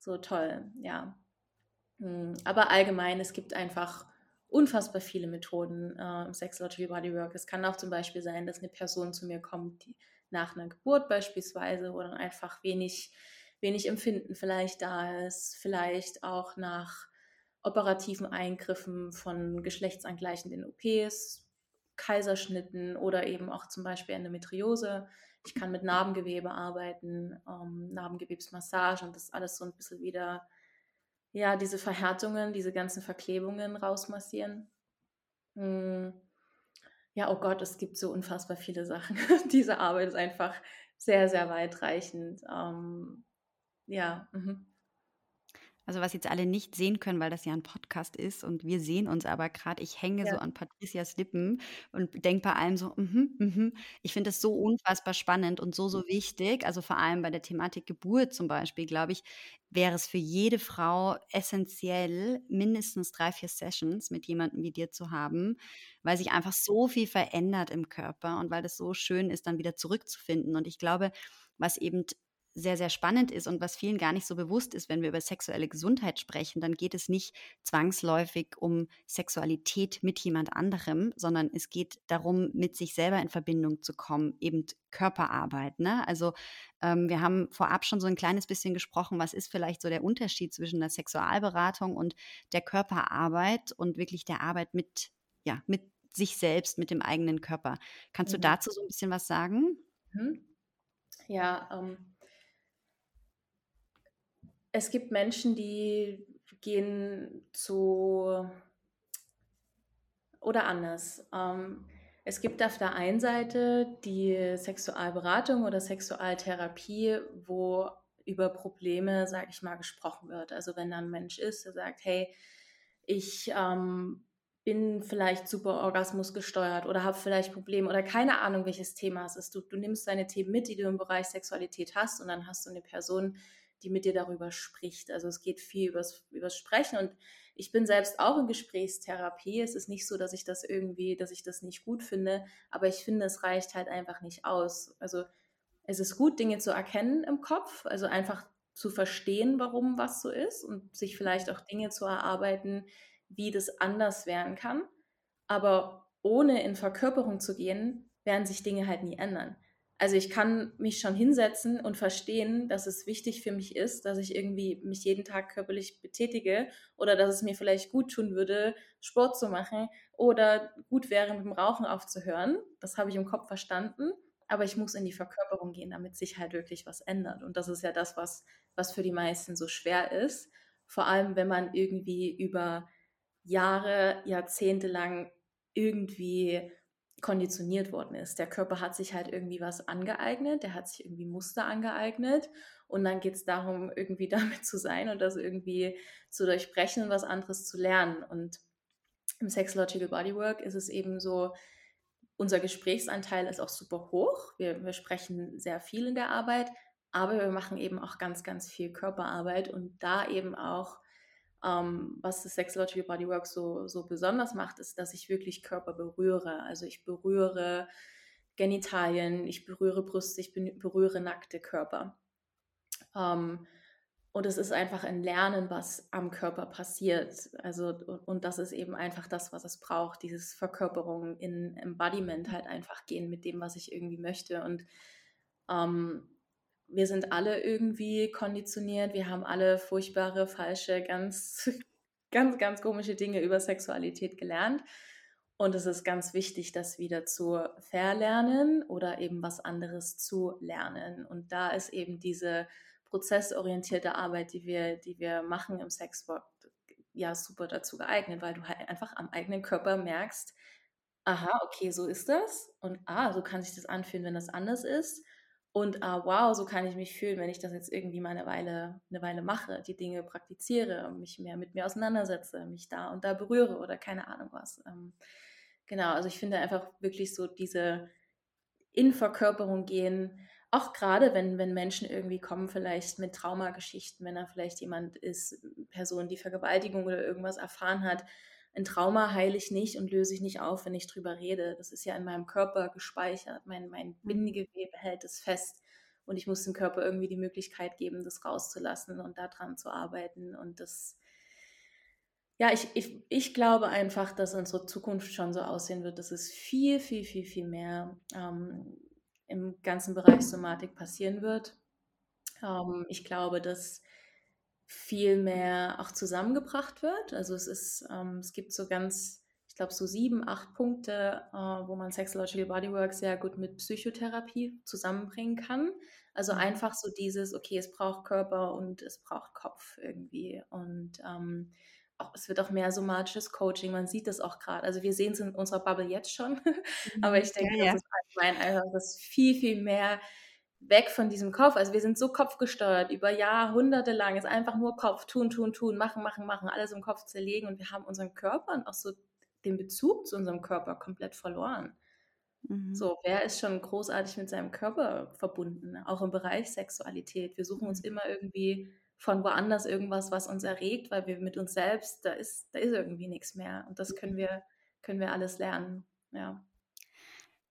so toll, ja. Hm, aber allgemein, es gibt einfach unfassbar viele Methoden, äh, im Sexology Bodywork. Es kann auch zum Beispiel sein, dass 'ne Person zu mir kommt, die nach 'ner Geburt beispielsweise, wo dann einfach wenig wenig Empfinden vielleicht da ist, vielleicht auch nach operativen Eingriffen von geschlechtsangleichenden OPs, Kaiserschnitten oder eben auch zum Beispiel Endometriose. Ich kann mit Narbengewebe arbeiten, ähm, Narbengewebsmassagen, das alles so 'n bisschen wieder ja, diese Verhärtungen, diese ganzen Verklebungen rausmassieren. Hm, ja, oh Gott, es gibt so unfassbar viele Sachen. Diese Arbeit ist einfach sehr, sehr weitreichend. Ähm, ja, mhm. Also, was jetzt alle nicht sehen können, weil das ja 'n Podcast ist und wir sehen uns aber grad, ich hänge so Ja. an Patricias Lippen und denke bei allem so: „Mhm, mhm.“ Ich finde das so unfassbar spannend und so, so wichtig. Also, vor allem bei der Thematik Geburt zum Beispiel, glaube ich, wäre es für jede Frau essenziell, mindestens 3, 4 Sessions mit jemandem wie dir zu haben, weil sich einfach so viel verändert im Körper und weil das so schön ist, dann wieder zurückzufinden. Und ich glaube, was eben sehr, sehr spannend ist und was vielen gar nicht so bewusst ist, wenn wir über sexuelle Gesundheit sprechen, dann geht es nicht zwangsläufig um Sexualität mit jemand anderem, sondern es geht darum, mit sich selber in Verbindung zu kommen, eben Körperarbeit, ne? Also, ähm, wir haben vorab schon so 'n kleines bisschen gesprochen, was ist vielleicht so der Unterschied zwischen 'ner Sexualberatung und der Körperarbeit und wirklich der Arbeit mit ja, mit sich selbst, mit dem eigenen Körper. Kannst du Mhm. dazu so 'n bisschen was sagen? Mhm. Ja, ähm, es gibt Menschen, die gehen zu oder anders. Ähm, es gibt auf der einen Seite die Sexualberatung oder Sexualtherapie, wo über Probleme, sage ich mal, gesprochen wird. Also wenn da ein Mensch ist, der sagt, hey, ich ähm, bin vielleicht super Orgasmus gesteuert oder habe vielleicht Probleme oder keine Ahnung, welches Thema es ist. Du, du nimmst deine Themen mit, die du im Bereich Sexualität hast und dann hast du eine Person, die mit dir darüber spricht. Also es geht viel übers, übers Sprechen und ich bin selbst auch in Gesprächstherapie. Es ist nicht so, dass ich das irgendwie, dass ich das nicht gut finde, aber ich finde, es reicht halt einfach nicht aus. Also es ist gut, Dinge zu erkennen im Kopf, also einfach zu verstehen, warum was so ist und sich vielleicht auch Dinge zu erarbeiten, wie das anders werden kann. Aber ohne in Verkörperung zu gehen, werden sich Dinge halt nie ändern. Also ich kann mich schon hinsetzen und verstehen, dass es wichtig für mich ist, dass ich irgendwie mich jeden Tag körperlich betätige oder dass es mir vielleicht gut tun würde, Sport zu machen oder gut wäre, mit dem Rauchen aufzuhören. Das habe ich im Kopf verstanden. Aber ich muss in die Verkörperung gehen, damit sich halt wirklich was ändert. Und das ist ja das, was, was für die meisten so schwer ist. Vor allem, wenn man irgendwie über Jahre, Jahrzehnte lang irgendwie konditioniert worden ist. Der Körper hat sich halt irgendwie was angeeignet, der hat sich irgendwie Muster angeeignet und dann geht es darum, irgendwie damit zu sein und das irgendwie zu durchbrechen und was anderes zu lernen. Und im Sexological Bodywork ist es eben so, unser Gesprächsanteil ist auch super hoch. Wir, wir sprechen sehr viel in der Arbeit, aber wir machen eben auch ganz, ganz viel Körperarbeit und da eben auch ähm, was das Sexology Bodywork so, so besonders macht, ist, dass ich wirklich Körper berühre. Also ich berühre Genitalien, ich berühre Brüste, ich berühre nackte Körper. Ähm, und es ist einfach ein Lernen, was am Körper passiert. Also, und das ist eben einfach das, was es braucht, dieses Verkörperung in Embodiment halt einfach gehen mit dem, was ich irgendwie möchte. Und ähm, wir sind alle irgendwie konditioniert, wir haben alle furchtbare, falsche, ganz, ganz, ganz komische Dinge über Sexualität gelernt. Und es ist ganz wichtig, das wieder zu verlernen oder eben was anderes zu lernen. Und da ist eben diese prozessorientierte Arbeit, die wir, die wir machen im Sexwork, ja super dazu geeignet, weil du halt einfach am eigenen Körper merkst, aha, okay, so ist das. Und ah, so kann sich das anfühlen, wenn das anders ist. Und ah, wow, so kann ich mich fühlen, wenn ich das jetzt irgendwie mal eine Weile, eine Weile mache, die Dinge praktiziere, mich mehr mit mir auseinandersetze, mich da und da berühre oder keine Ahnung was. Ähm, genau, also ich finde einfach wirklich so diese In-Verkörperung gehen, auch gerade wenn, wenn Menschen irgendwie kommen, vielleicht mit Traumageschichten, wenn da vielleicht jemand ist, Person, die Vergewaltigung oder irgendwas erfahren hat, ein Trauma heile ich nicht und löse ich nicht auf, wenn ich drüber rede. Das ist ja in meinem Körper gespeichert. Mein, mein mhm. Bindegewebe hält es fest. Und ich muss dem Körper irgendwie die Möglichkeit geben, das rauszulassen und daran zu arbeiten. Und das, ja, ich, ich, ich glaube einfach, dass unsere Zukunft schon so aussehen wird, dass es viel, viel, viel, viel mehr ähm, im ganzen Bereich Somatik passieren wird. Ähm, ich glaube, dass viel mehr auch zusammengebracht wird. Also es ist, ähm, es gibt so ganz, ich glaube, so sieben, acht Punkte, äh, wo man Sexological Bodywork sehr gut mit Psychotherapie zusammenbringen kann. Also mhm. einfach so dieses, okay, es braucht Körper und es braucht Kopf irgendwie. Und ähm, auch, es wird auch mehr somatisches Coaching. Man sieht das auch gerade. Also wir sehen es in unserer Bubble jetzt schon. Aber mhm. ich denke, ja, ja. das ist allgemein einfach, dass viel, viel mehr weg von diesem Kopf. Also wir sind so kopfgesteuert über Jahrhunderte lang. Es ist einfach nur Kopf, tun, tun, tun, machen, machen, machen, alles im Kopf zerlegen und wir haben unseren Körper und auch so den Bezug zu unserem Körper komplett verloren. Mhm. So, wer ist schon großartig mit seinem Körper verbunden, auch im Bereich Sexualität? Wir suchen uns mhm. immer irgendwie von woanders irgendwas, was uns erregt, weil wir mit uns selbst, da ist, da ist irgendwie nichts mehr. Und das können wir, können wir alles lernen. Ja.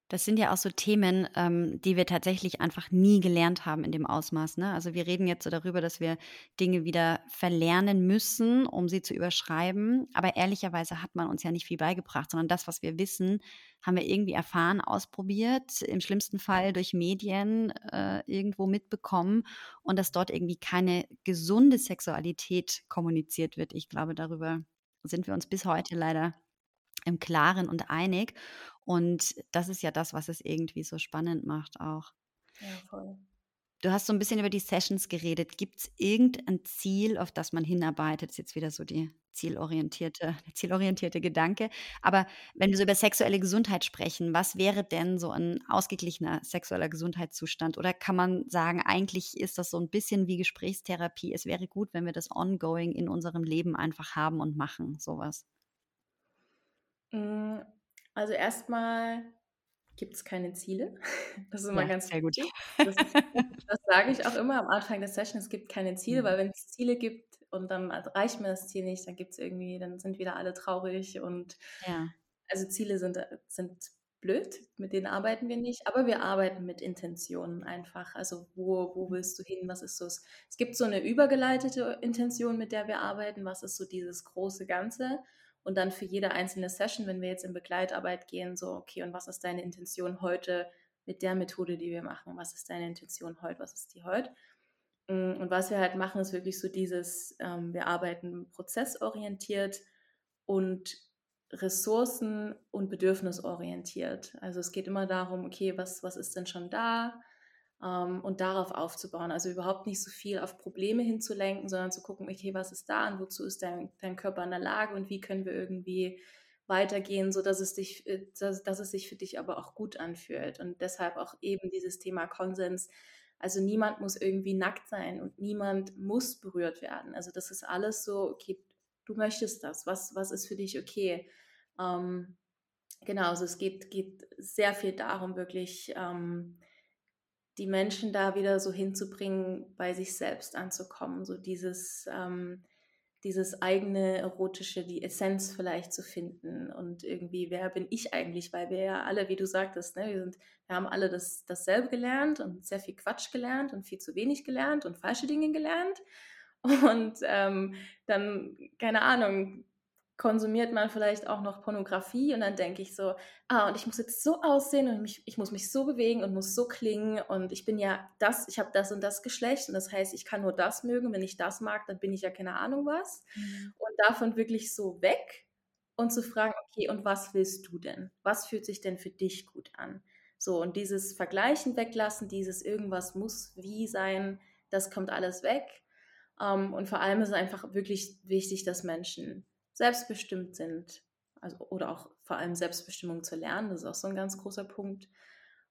Das sind ja auch so Themen, ähm, die wir tatsächlich einfach nie gelernt haben in dem Ausmaß. Ne? Also wir reden jetzt so darüber, dass wir Dinge wieder verlernen müssen, um sie zu überschreiben. Aber ehrlicherweise hat man uns ja nicht viel beigebracht, sondern das, was wir wissen, haben wir irgendwie erfahren, ausprobiert, im schlimmsten Fall durch Medien äh, irgendwo mitbekommen und dass dort irgendwie keine gesunde Sexualität kommuniziert wird. Ich glaube, darüber sind wir uns bis heute leider im Klaren und einig. Und das ist ja das, was es irgendwie so spannend macht auch. Ja, voll. Du hast so ein bisschen über die Sessions geredet. Gibt es irgendein Ziel, auf das man hinarbeitet? Das ist jetzt wieder so die zielorientierte, zielorientierte Gedanke. Aber wenn wir so über sexuelle Gesundheit sprechen, was wäre denn so ein ausgeglichener sexueller Gesundheitszustand? Oder kann man sagen, eigentlich ist das so ein bisschen wie Gesprächstherapie? Es wäre gut, wenn wir das ongoing in unserem Leben einfach haben und machen, sowas. Mm, also erstmal gibt es keine Ziele. Das ist immer ja, ganz sehr gut. Das, das, sage ich auch immer am Anfang der Session. Es gibt keine Ziele, mhm. weil wenn es Ziele gibt und dann erreicht man das Ziel nicht, dann gibt es irgendwie, dann sind wieder alle traurig und ja. also Ziele sind, sind blöd, mit denen arbeiten wir nicht, aber wir arbeiten mit Intentionen einfach. Also wo, wo mhm. willst du hin? Was ist so? Es gibt so eine übergeleitete Intention, mit der wir arbeiten. Was ist so dieses große Ganze? Und dann für jede einzelne Session, wenn wir jetzt in Begleitarbeit gehen, so, okay, und was ist deine Intention heute mit der Methode, die wir machen? Was ist deine Intention heute? Was ist die heute? Mm, und was wir halt machen, ist wirklich so dieses, ähm, wir arbeiten prozessorientiert und ressourcen- und bedürfnisorientiert. Also es geht immer darum, okay, was, was ist denn schon da? Ähm, und darauf aufzubauen. Also überhaupt nicht so viel auf Probleme hinzulenken, sondern zu gucken, okay, was ist da und wozu ist dein, dein Körper in der Lage und wie können wir irgendwie weitergehen, so dass es dich, äh, dass, dass es sich für dich aber auch gut anfühlt. Und deshalb auch eben dieses Thema Konsens. Also niemand muss irgendwie nackt sein und niemand muss berührt werden. Also das ist alles so, okay, du möchtest das, was, was ist für dich okay? Ähm, genau, also es geht, geht sehr viel darum, wirklich ähm, die Menschen da wieder so hinzubringen, bei sich selbst anzukommen, so dieses, ähm, dieses eigene erotische, die Essenz vielleicht zu finden und irgendwie, wer bin ich eigentlich? Weil wir ja alle, wie du sagtest, ne, wir, sind, wir haben alle das, dasselbe gelernt und sehr viel Quatsch gelernt und viel zu wenig gelernt und falsche Dinge gelernt. Und ähm, dann, keine Ahnung, konsumiert man vielleicht auch noch Pornografie und dann denke ich so, ah, und ich muss jetzt so aussehen und mich, ich muss mich so bewegen und muss so klingen und ich bin ja das, ich habe das und das Geschlecht und das heißt, ich kann nur das mögen, wenn ich das mag, dann bin ich ja keine Ahnung was. Mhm. Und davon wirklich so weg und zu fragen, okay, und was willst du denn? Was fühlt sich denn für dich gut an? So, und dieses Vergleichen weglassen, dieses irgendwas muss wie sein, das kommt alles weg. Um, ähm, und vor allem ist es einfach wirklich wichtig, dass Menschen selbstbestimmt sind. Also, oder auch vor allem Selbstbestimmung zu lernen, das ist auch so ein ganz großer Punkt.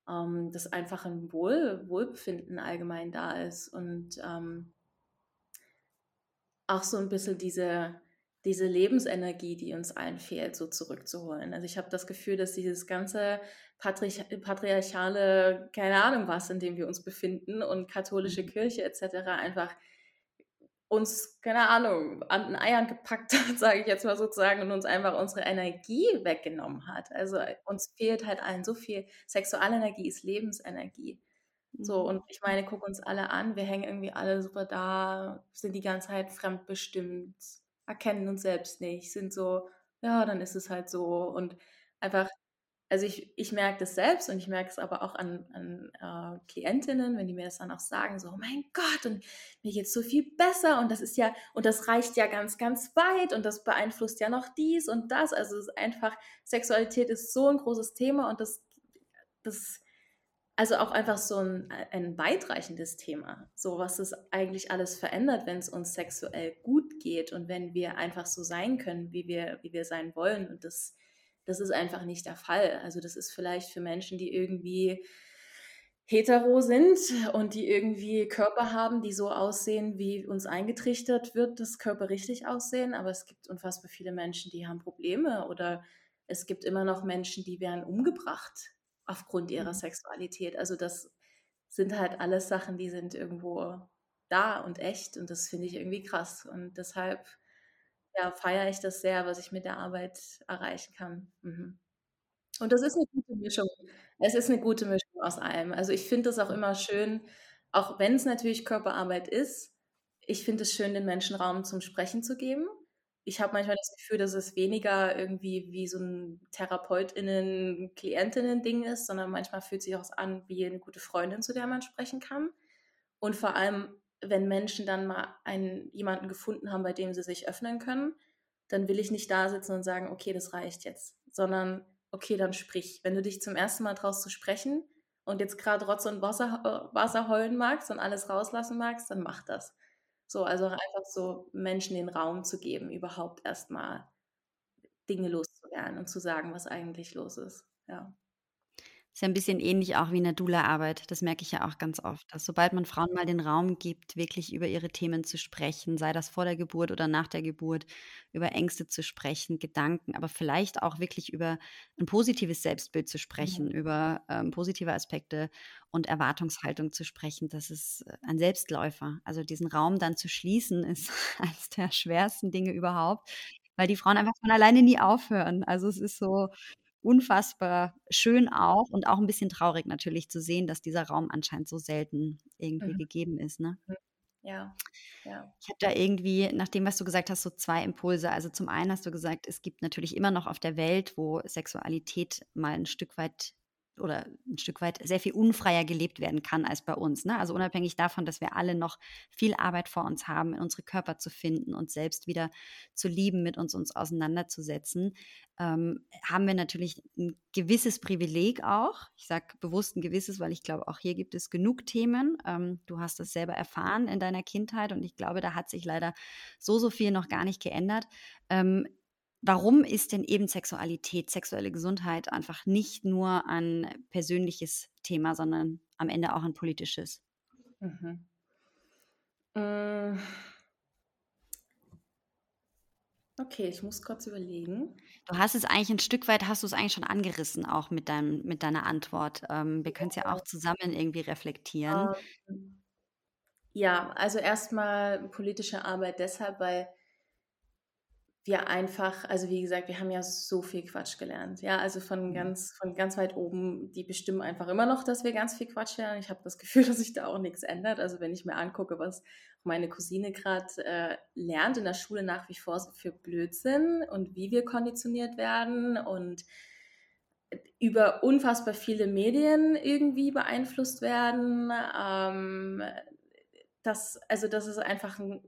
Ähm, dass einfach ein Wohl, Wohlbefinden allgemein da ist und ähm, auch so ein bisschen diese, diese Lebensenergie, die uns allen fehlt, so zurückzuholen. Also ich habe das Gefühl, dass dieses ganze Patriarch patriarchale, keine Ahnung was, in dem wir uns befinden und katholische mhm. Kirche etc. einfach uns, keine Ahnung, an den Eiern gepackt hat, sage ich jetzt mal sozusagen, und uns einfach unsere Energie weggenommen hat. Also äh, uns fehlt halt allen so viel. Sexualenergie ist Lebensenergie. So, mhm. und ich meine, guck uns alle an, wir hängen irgendwie alle super da, sind die ganze Zeit fremdbestimmt, erkennen uns selbst nicht, sind so, ja, dann ist es halt so. Und einfach also ich, ich merke das selbst und ich merke es aber auch an, an äh, Klientinnen, wenn die mir das dann auch sagen, so, oh mein Gott, und mir geht so viel besser und das ist ja, und das reicht ja ganz, ganz weit und das beeinflusst ja noch dies und das. Also es ist einfach, Sexualität ist so ein großes Thema und das, das, also auch einfach so ein, ein weitreichendes Thema, so was es eigentlich alles verändert, wenn es uns sexuell gut geht und wenn wir einfach so sein können, wie wir, wie wir sein wollen und das das ist einfach nicht der Fall. Also das ist vielleicht für Menschen, die irgendwie hetero sind und die irgendwie Körper haben, die so aussehen, wie uns eingetrichtert wird, dass Körper richtig aussehen. Aber es gibt unfassbar viele Menschen, die haben Probleme oder es gibt immer noch Menschen, die werden umgebracht aufgrund ihrer mhm. Sexualität. Also das sind halt alles Sachen, die sind irgendwo da und echt und das finde ich irgendwie krass. Und deshalb ja, feiere ich das sehr, was ich mit der Arbeit erreichen kann. Mhm. Und das ist eine gute Mischung. Es ist eine gute Mischung aus allem. Also ich finde das auch immer schön, auch wenn es natürlich Körperarbeit ist, ich finde es schön, den Menschen Raum zum Sprechen zu geben. Ich habe manchmal das Gefühl, dass es weniger irgendwie wie so ein TherapeutInnen, KlientInnen-Ding ist, sondern manchmal fühlt sich auch an wie eine gute Freundin, zu der man sprechen kann. Und vor allem wenn Menschen dann mal einen, jemanden gefunden haben, bei dem sie sich öffnen können, dann will ich nicht da sitzen und sagen, okay, das reicht jetzt, sondern okay, dann sprich. Wenn du dich zum ersten Mal traust zu sprechen und jetzt gerade Rotz und Wasser, äh, Wasser heulen magst und alles rauslassen magst, dann mach das. So, also einfach so Menschen den Raum zu geben, überhaupt erstmal Dinge loszuwerden und zu sagen, was eigentlich los ist. Ja. Ist ja ein bisschen ähnlich auch wie in der Dula-Arbeit. Das merke ich ja auch ganz oft, dass sobald man Frauen mal den Raum gibt, wirklich über ihre Themen zu sprechen, sei das vor der Geburt oder nach der Geburt, über Ängste zu sprechen, Gedanken, aber vielleicht auch wirklich über ein positives Selbstbild zu sprechen, mhm. über ähm, positive Aspekte und Erwartungshaltung zu sprechen, das ist äh, ein Selbstläufer. Also diesen Raum dann zu schließen, ist eines der schwersten Dinge überhaupt, weil die Frauen einfach von alleine nie aufhören. Also es ist so, unfassbar schön auch und auch ein bisschen traurig natürlich zu sehen, dass dieser Raum anscheinend so selten irgendwie mhm. gegeben ist, ne? Mhm. Ja, ja. Ich habe da irgendwie, nach dem, was du gesagt hast, so zwei Impulse. Also zum einen hast du gesagt, es gibt natürlich immer noch auf der Welt, wo Sexualität mal ein Stück weit oder ein Stück weit sehr viel unfreier gelebt werden kann als bei uns. Ne? Also unabhängig davon, dass wir alle noch viel Arbeit vor uns haben, in unsere Körper zu finden, uns selbst wieder zu lieben, mit uns uns auseinanderzusetzen, ähm, haben wir natürlich ein gewisses Privileg auch. Ich sage bewusst ein gewisses, weil ich glaube, auch hier gibt es genug Themen. Ähm, du hast das selber erfahren in deiner Kindheit und ich glaube, da hat sich leider so, so viel noch gar nicht geändert. Ähm, Warum ist denn eben Sexualität, sexuelle Gesundheit einfach nicht nur ein persönliches Thema, sondern am Ende auch ein politisches? Mhm. Äh. Okay, ich muss kurz überlegen. Du hast es eigentlich ein Stück weit, hast du es eigentlich schon angerissen, auch mit, deinem, mit deiner Antwort. Ähm, wir können es ja auch zusammen irgendwie reflektieren. Ähm, ja, also erstmal politische Arbeit deshalb, weil wir einfach, also wie gesagt, wir haben ja so viel Quatsch gelernt. Ja, also von mhm. ganz, von ganz weit oben, die bestimmen einfach immer noch, dass wir ganz viel Quatsch lernen. Ich habe das Gefühl, dass sich da auch nichts ändert. Also wenn ich mir angucke, was meine Cousine gerade äh, lernt in der Schule nach wie vor für Blödsinn und wie wir konditioniert werden und über unfassbar viele Medien irgendwie beeinflusst werden. Ähm, das, also das ist einfach ein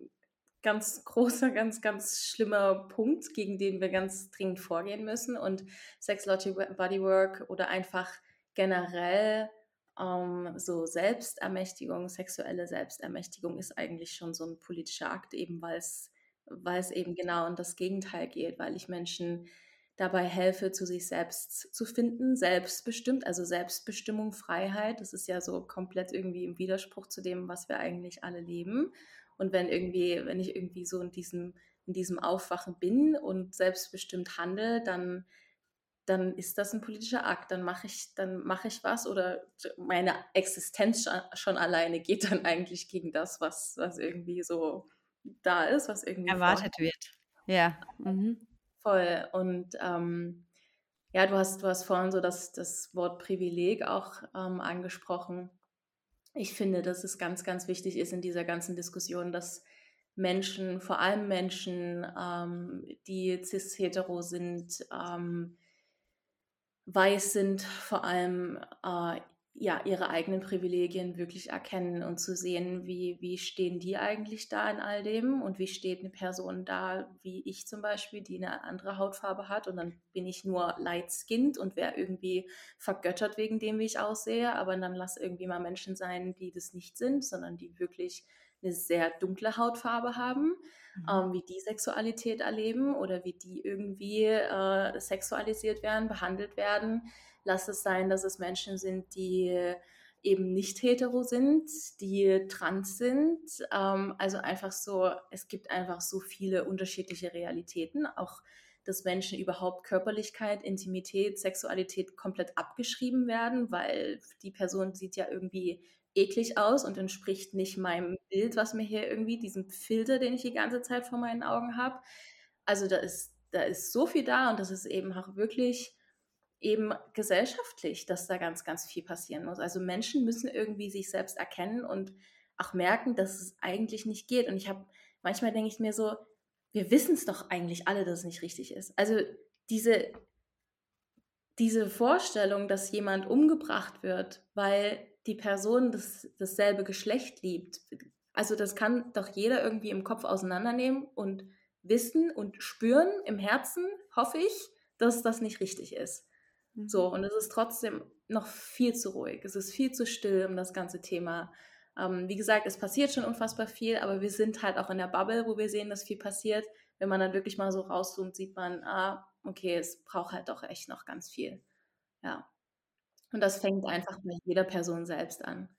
ganz großer, ganz, ganz schlimmer Punkt, gegen den wir ganz dringend vorgehen müssen. Und Sexology Bodywork oder einfach generell ähm, so Selbstermächtigung, sexuelle Selbstermächtigung ist eigentlich schon so ein politischer Akt, eben weil es, weil es eben genau um das Gegenteil geht, weil ich Menschen dabei helfe, zu sich selbst zu finden, selbstbestimmt, also Selbstbestimmung, Freiheit. Das ist ja so komplett irgendwie im Widerspruch zu dem, was wir eigentlich alle leben. Und wenn irgendwie, wenn ich irgendwie so in diesem, in diesem Aufwachen bin und selbstbestimmt handle, dann, dann ist das ein politischer Akt. Dann mache ich, dann mache ich was oder meine Existenz schon alleine geht dann eigentlich gegen das, was, was irgendwie so da ist, was irgendwie erwartet wird. Ja. Mhm. Voll. Und ähm, ja, du hast, du hast vorhin so das, das Wort Privileg auch ähm, angesprochen ich finde, dass es ganz, ganz wichtig ist in dieser ganzen Diskussion, dass Menschen, vor allem Menschen, ähm, die cis-hetero sind, ähm, weiß sind, vor allem äh, ja, ihre eigenen Privilegien wirklich erkennen und zu sehen, wie, wie stehen die eigentlich da in all dem und wie steht eine Person da, wie ich zum Beispiel, die eine andere Hautfarbe hat und dann bin ich nur light-skinned und wäre irgendwie vergöttert wegen dem, wie ich aussehe, aber dann lass irgendwie mal Menschen sein, die das nicht sind, sondern die wirklich eine sehr dunkle Hautfarbe haben, mhm. ähm, wie die Sexualität erleben oder wie die irgendwie äh, sexualisiert werden, behandelt werden Lass es sein, dass es Menschen sind, die eben nicht hetero sind, die trans sind. Ähm, also einfach so, es gibt einfach so viele unterschiedliche Realitäten, auch dass Menschen überhaupt Körperlichkeit, Intimität, Sexualität komplett abgeschrieben werden, weil die Person sieht ja irgendwie eklig aus und entspricht nicht meinem Bild, was mir hier irgendwie, diesem Filter, den ich die ganze Zeit vor meinen Augen habe. Also da ist, da ist so viel da und das ist eben auch wirklich eben gesellschaftlich, dass da ganz, ganz viel passieren muss. Also Menschen müssen irgendwie sich selbst erkennen und auch merken, dass es eigentlich nicht geht. Und ich habe, manchmal denke ich mir so, wir wissen es doch eigentlich alle, dass es nicht richtig ist. Also diese, diese Vorstellung, dass jemand umgebracht wird, weil die Person das, dasselbe Geschlecht liebt, also das kann doch jeder irgendwie im Kopf auseinandernehmen und wissen und spüren im Herzen, hoffe ich, dass das nicht richtig ist. So, und es ist trotzdem noch viel zu ruhig. Es ist viel zu still um das ganze Thema. Ähm, wie gesagt, es passiert schon unfassbar viel, aber wir sind halt auch in der Bubble, wo wir sehen, dass viel passiert. Wenn man dann wirklich mal so rauszoomt, sieht man, ah, okay, es braucht halt doch echt noch ganz viel. Ja. Und das fängt einfach bei jeder Person selbst an.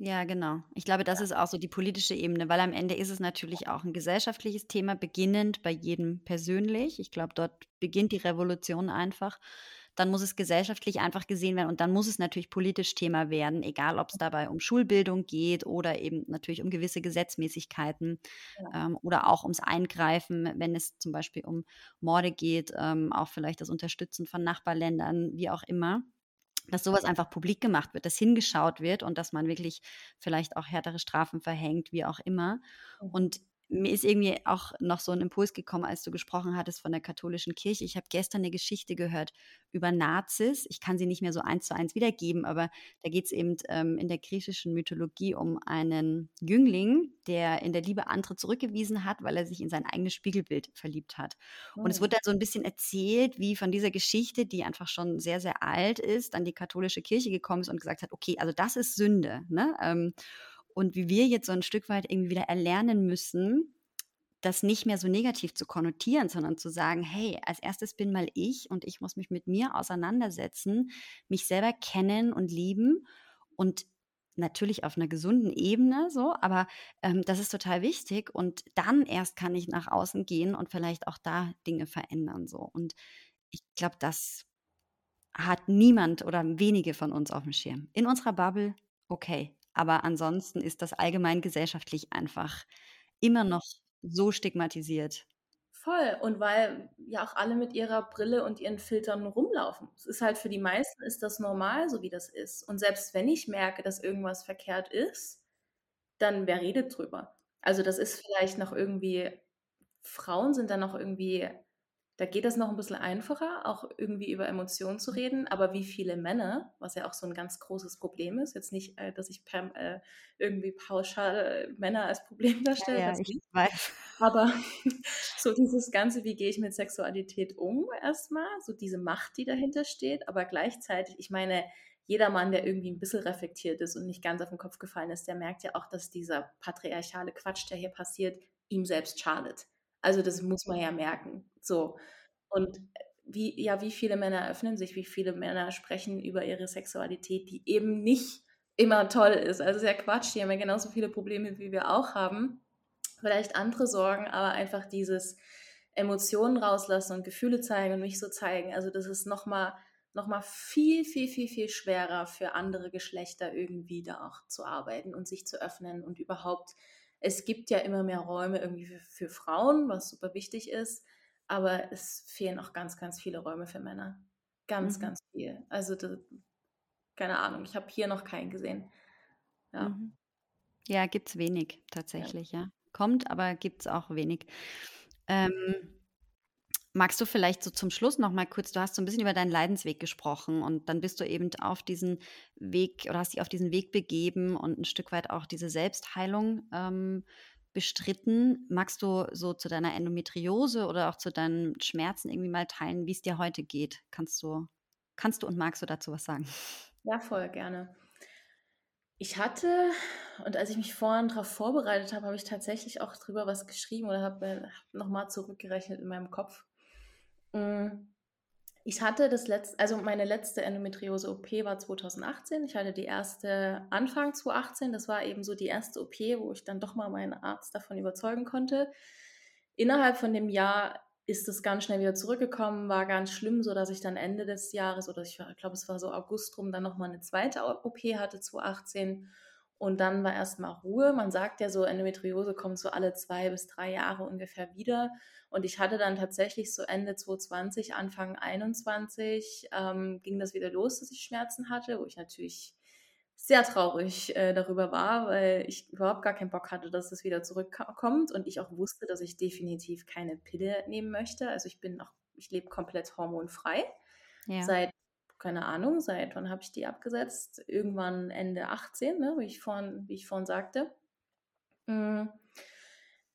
Ja, genau. Ich glaube, das ist auch so die politische Ebene, weil am Ende ist es natürlich auch ein gesellschaftliches Thema, beginnend bei jedem persönlich. Ich glaube, dort beginnt die Revolution einfach. Dann muss es gesellschaftlich einfach gesehen werden und dann muss es natürlich politisch Thema werden, egal ob es dabei um Schulbildung geht oder eben natürlich um gewisse Gesetzmäßigkeiten Ja. ähm, oder auch ums Eingreifen, wenn es zum Beispiel um Morde geht, ähm, auch vielleicht das Unterstützen von Nachbarländern, wie auch immer dass sowas einfach publik gemacht wird, dass hingeschaut wird und dass man wirklich vielleicht auch härtere Strafen verhängt, wie auch immer. Mhm. Und mir ist irgendwie auch noch so ein Impuls gekommen, als du gesprochen hattest von der katholischen Kirche. Ich habe gestern eine Geschichte gehört über Nazis. Ich kann sie nicht mehr so eins zu eins wiedergeben, aber da geht es eben ähm, in der griechischen Mythologie um einen Jüngling, der in der Liebe andere zurückgewiesen hat, weil er sich in sein eigenes Spiegelbild verliebt hat. Und es Mhm. wird dann so ein bisschen erzählt, wie von dieser Geschichte, die einfach schon sehr, sehr alt ist, dann die katholische Kirche gekommen ist und gesagt hat, okay, also das ist Sünde. Ne? Ähm, und wie wir jetzt so ein Stück weit irgendwie wieder erlernen müssen, das nicht mehr so negativ zu konnotieren, sondern zu sagen, hey, als erstes bin mal ich und ich muss mich mit mir auseinandersetzen, mich selber kennen und lieben und natürlich auf einer gesunden Ebene so, aber ähm, das ist total wichtig und dann erst kann ich nach außen gehen und vielleicht auch da Dinge verändern so und ich glaube, das hat niemand oder wenige von uns auf dem Schirm. In unserer Bubble, okay. Aber ansonsten ist das allgemein gesellschaftlich einfach immer noch so stigmatisiert. Voll. Und weil ja auch alle mit ihrer Brille und ihren Filtern rumlaufen. Es ist halt für die meisten ist das normal, so wie das ist. Und selbst wenn ich merke, dass irgendwas verkehrt ist, dann wer redet drüber? Also das ist vielleicht noch irgendwie, Frauen sind dann noch irgendwie, da geht es noch ein bisschen einfacher, auch irgendwie über Emotionen zu reden. Aber wie viele Männer, was ja auch so ein ganz großes Problem ist, jetzt nicht, äh, dass ich per, äh, irgendwie pauschal äh, Männer als Problem darstelle, Ja, das ich weiß. Aber so dieses Ganze, wie gehe ich mit Sexualität um, erstmal, so diese Macht, die dahinter steht, aber gleichzeitig, ich meine, jeder Mann, der irgendwie ein bisschen reflektiert ist und nicht ganz auf den Kopf gefallen ist, der merkt ja auch, dass dieser patriarchale Quatsch, der hier passiert, ihm selbst schadet. Also das muss man ja merken. So. Und wie, ja, wie viele Männer öffnen sich, wie viele Männer sprechen über ihre Sexualität, die eben nicht immer toll ist. Also sehr Quatsch, die haben ja genauso viele Probleme, wie wir auch haben vielleicht andere Sorgen, aber einfach dieses Emotionen rauslassen und Gefühle zeigen und mich so zeigen. Also das ist nochmal noch mal viel, viel, viel, viel schwerer für andere Geschlechter irgendwie da auch zu arbeiten und sich zu öffnen und überhaupt, es gibt ja immer mehr Räume irgendwie für, für Frauen, was super wichtig ist, aber es fehlen auch ganz, ganz viele Räume für Männer. Ganz, Mhm. ganz viel. Also das, keine Ahnung, ich habe hier noch keinen gesehen. Ja. Mhm. Ja, gibt es wenig tatsächlich, ja. Kommt, aber gibt es auch wenig. Ähm, magst du vielleicht so zum Schluss noch mal kurz, du hast so ein bisschen über deinen Leidensweg gesprochen und dann bist du eben auf diesen Weg oder hast dich auf diesen Weg begeben und ein Stück weit auch diese Selbstheilung ähm, bestritten. Magst du so zu deiner Endometriose oder auch zu deinen Schmerzen irgendwie mal teilen, wie es dir heute geht? Kannst du, kannst du und magst du dazu was sagen? Ja, voll gerne. Ich hatte, und als ich mich vorhin darauf vorbereitet habe, habe ich tatsächlich auch drüber was geschrieben oder habe hab nochmal zurückgerechnet in meinem Kopf. Ich hatte das letzte, also meine letzte Endometriose-OP war 2018. Ich hatte die erste Anfang 2018. Das war eben so die erste OP, wo ich dann doch mal meinen Arzt davon überzeugen konnte. Innerhalb von dem Jahr ist es ganz schnell wieder zurückgekommen, war ganz schlimm, so dass ich dann Ende des Jahres oder ich glaube, es war so August rum, dann nochmal eine zweite OP hatte, 2018. Und dann war erstmal Ruhe. Man sagt ja so, Endometriose kommt so alle zwei bis drei Jahre ungefähr wieder. Und ich hatte dann tatsächlich so Ende 2020, Anfang 21, ähm, ging das wieder los, dass ich Schmerzen hatte, wo ich natürlich sehr traurig äh, darüber war, weil ich überhaupt gar keinen Bock hatte, dass es wieder zurückkommt und ich auch wusste, dass ich definitiv keine Pille nehmen möchte. Also ich bin auch, ich lebe komplett hormonfrei. Ja. Seit, keine Ahnung, seit wann habe ich die abgesetzt? Irgendwann Ende 18, ne, wie ich vorhin, wie ich vorhin sagte. Mm,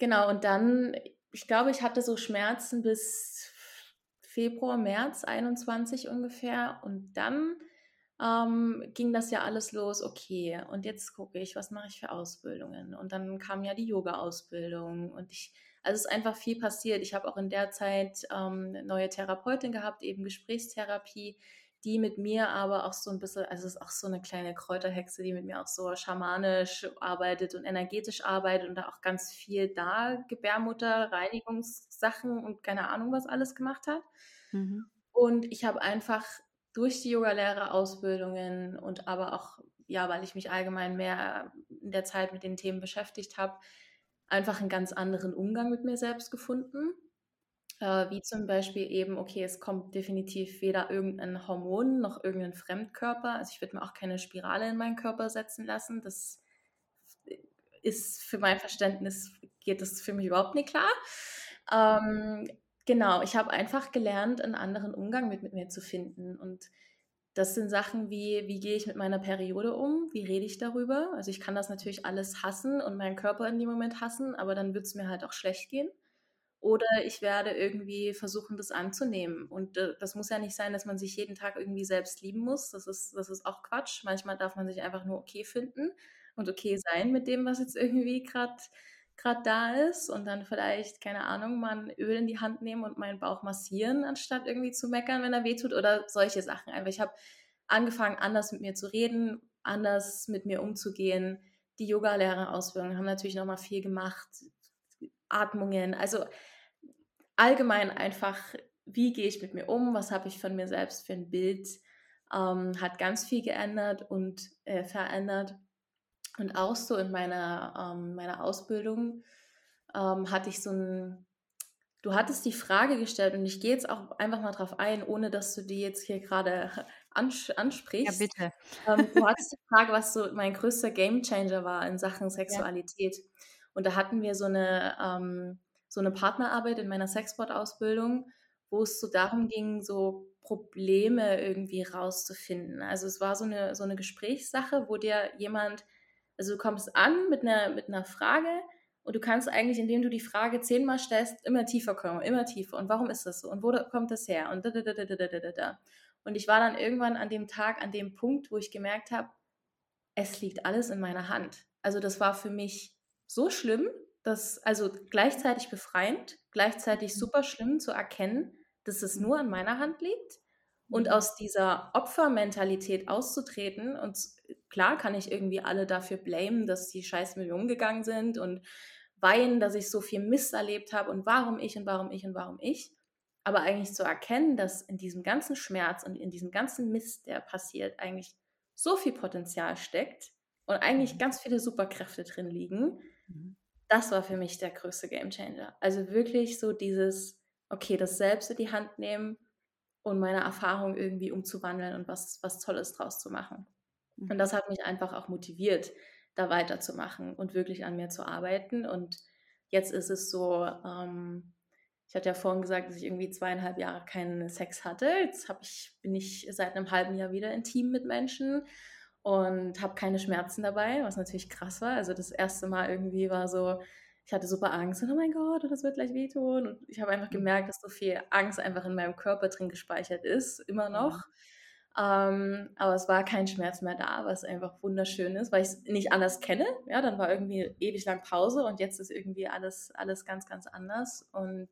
Genau, und dann, ich glaube, ich hatte so Schmerzen bis Februar, März 21 ungefähr. Und dann ähm, ging das ja alles los, okay, und jetzt gucke ich, was mache ich für Ausbildungen. Und dann kam ja die Yoga-Ausbildung und ich, also es ist einfach viel passiert. Ich habe auch in der Zeit ähm, eine neue Therapeutin gehabt, eben Gesprächstherapie, die mit mir aber auch so ein bisschen, also es ist auch so eine kleine Kräuterhexe, die mit mir auch so schamanisch arbeitet und energetisch arbeitet und da auch ganz viel da Gebärmutter, Reinigungssachen und keine Ahnung was alles gemacht hat. Mhm. Und ich habe einfach durch die Yoga-Lehrerausbildungen und aber auch, ja, weil ich mich allgemein mehr in der Zeit mit den Themen beschäftigt habe, einfach einen ganz anderen Umgang mit mir selbst gefunden. Äh, wie zum Beispiel eben, okay, es kommt definitiv weder irgendein Hormon noch irgendein Fremdkörper. Also ich würde mir auch keine Spirale in meinen Körper setzen lassen. Das ist für mein Verständnis, geht das für mich überhaupt nicht klar. Ähm, Genau, ich habe einfach gelernt, einen anderen Umgang mit, mit mir zu finden. Und das sind Sachen wie, wie gehe ich mit meiner Periode um? Wie rede ich darüber? Also ich kann das natürlich alles hassen und meinen Körper in dem Moment hassen, aber dann wird es mir halt auch schlecht gehen. Oder ich werde irgendwie versuchen, das anzunehmen. Und äh, das muss ja nicht sein, dass man sich jeden Tag irgendwie selbst lieben muss. Das ist, das ist auch Quatsch. Manchmal darf man sich einfach nur okay finden und okay sein mit dem, was jetzt irgendwie gerade gerade da ist und dann vielleicht, keine Ahnung, mal ein Öl in die Hand nehmen und meinen Bauch massieren, anstatt irgendwie zu meckern, wenn er wehtut oder solche Sachen. Einfach, ich habe angefangen, anders mit mir zu reden, anders mit mir umzugehen. Die Yoga-Lehrerausbildungen haben natürlich nochmal viel gemacht. Atmungen, also allgemein einfach, wie gehe ich mit mir um, was habe ich von mir selbst für ein Bild, ähm, hat ganz viel geändert und äh, verändert. Und auch so in meiner, ähm, meiner Ausbildung ähm, hatte ich so ein, du hattest die Frage gestellt und ich gehe jetzt auch einfach mal drauf ein, ohne dass du die jetzt hier gerade ans ansprichst. Ja, bitte. Ähm, du hattest die Frage, was so mein größter Gamechanger war in Sachen Sexualität. Ja. Und da hatten wir so eine, ähm, so eine Partnerarbeit in meiner Sexport-Ausbildung, wo es so darum ging, so Probleme irgendwie rauszufinden. Also es war so eine, so eine Gesprächssache, wo dir jemand also du kommst an mit einer, mit einer Frage und du kannst eigentlich, indem du die Frage zehnmal stellst, immer tiefer kommen, immer tiefer. Und warum ist das so? Und wo kommt das her? Und da, da, da, da, da, da, da. Und ich war dann irgendwann an dem Tag, an dem Punkt, wo ich gemerkt habe, es liegt alles in meiner Hand. Also das war für mich so schlimm, dass, also gleichzeitig befreiend, gleichzeitig mhm. super schlimm zu erkennen, dass es nur an meiner Hand liegt und mhm. aus dieser Opfermentalität auszutreten. Und klar kann ich irgendwie alle dafür blamen, dass die scheiß mit mir umgegangen sind und weinen, dass ich so viel Mist erlebt habe und warum ich und warum ich und warum ich. Aber eigentlich zu erkennen, dass in diesem ganzen Schmerz und in diesem ganzen Mist, der passiert, eigentlich so viel Potenzial steckt und eigentlich mhm. ganz viele Superkräfte drin liegen, mhm. Das war für mich der größte Gamechanger. Also wirklich so dieses, okay, das selbst in die Hand nehmen, und meine Erfahrung irgendwie umzuwandeln und was, was Tolles draus zu machen. Und das hat mich einfach auch motiviert, da weiterzumachen und wirklich an mir zu arbeiten. Und jetzt ist es so, ähm, ich hatte ja vorhin gesagt, dass ich irgendwie zweieinhalb Jahre keinen Sex hatte. Jetzt ich, bin ich seit einem halben Jahr wieder intim mit Menschen und habe keine Schmerzen dabei, was natürlich krass war. Also das erste Mal irgendwie war so, ich hatte super Angst und oh mein Gott, das wird gleich wehtun. Und ich habe einfach mhm. gemerkt, dass so viel Angst einfach in meinem Körper drin gespeichert ist, immer noch. Ähm, aber es war kein Schmerz mehr da, was einfach wunderschön ist, weil ich es nicht anders kenne. Ja, dann war irgendwie ewig lang Pause und jetzt ist irgendwie alles, alles ganz, ganz anders. Und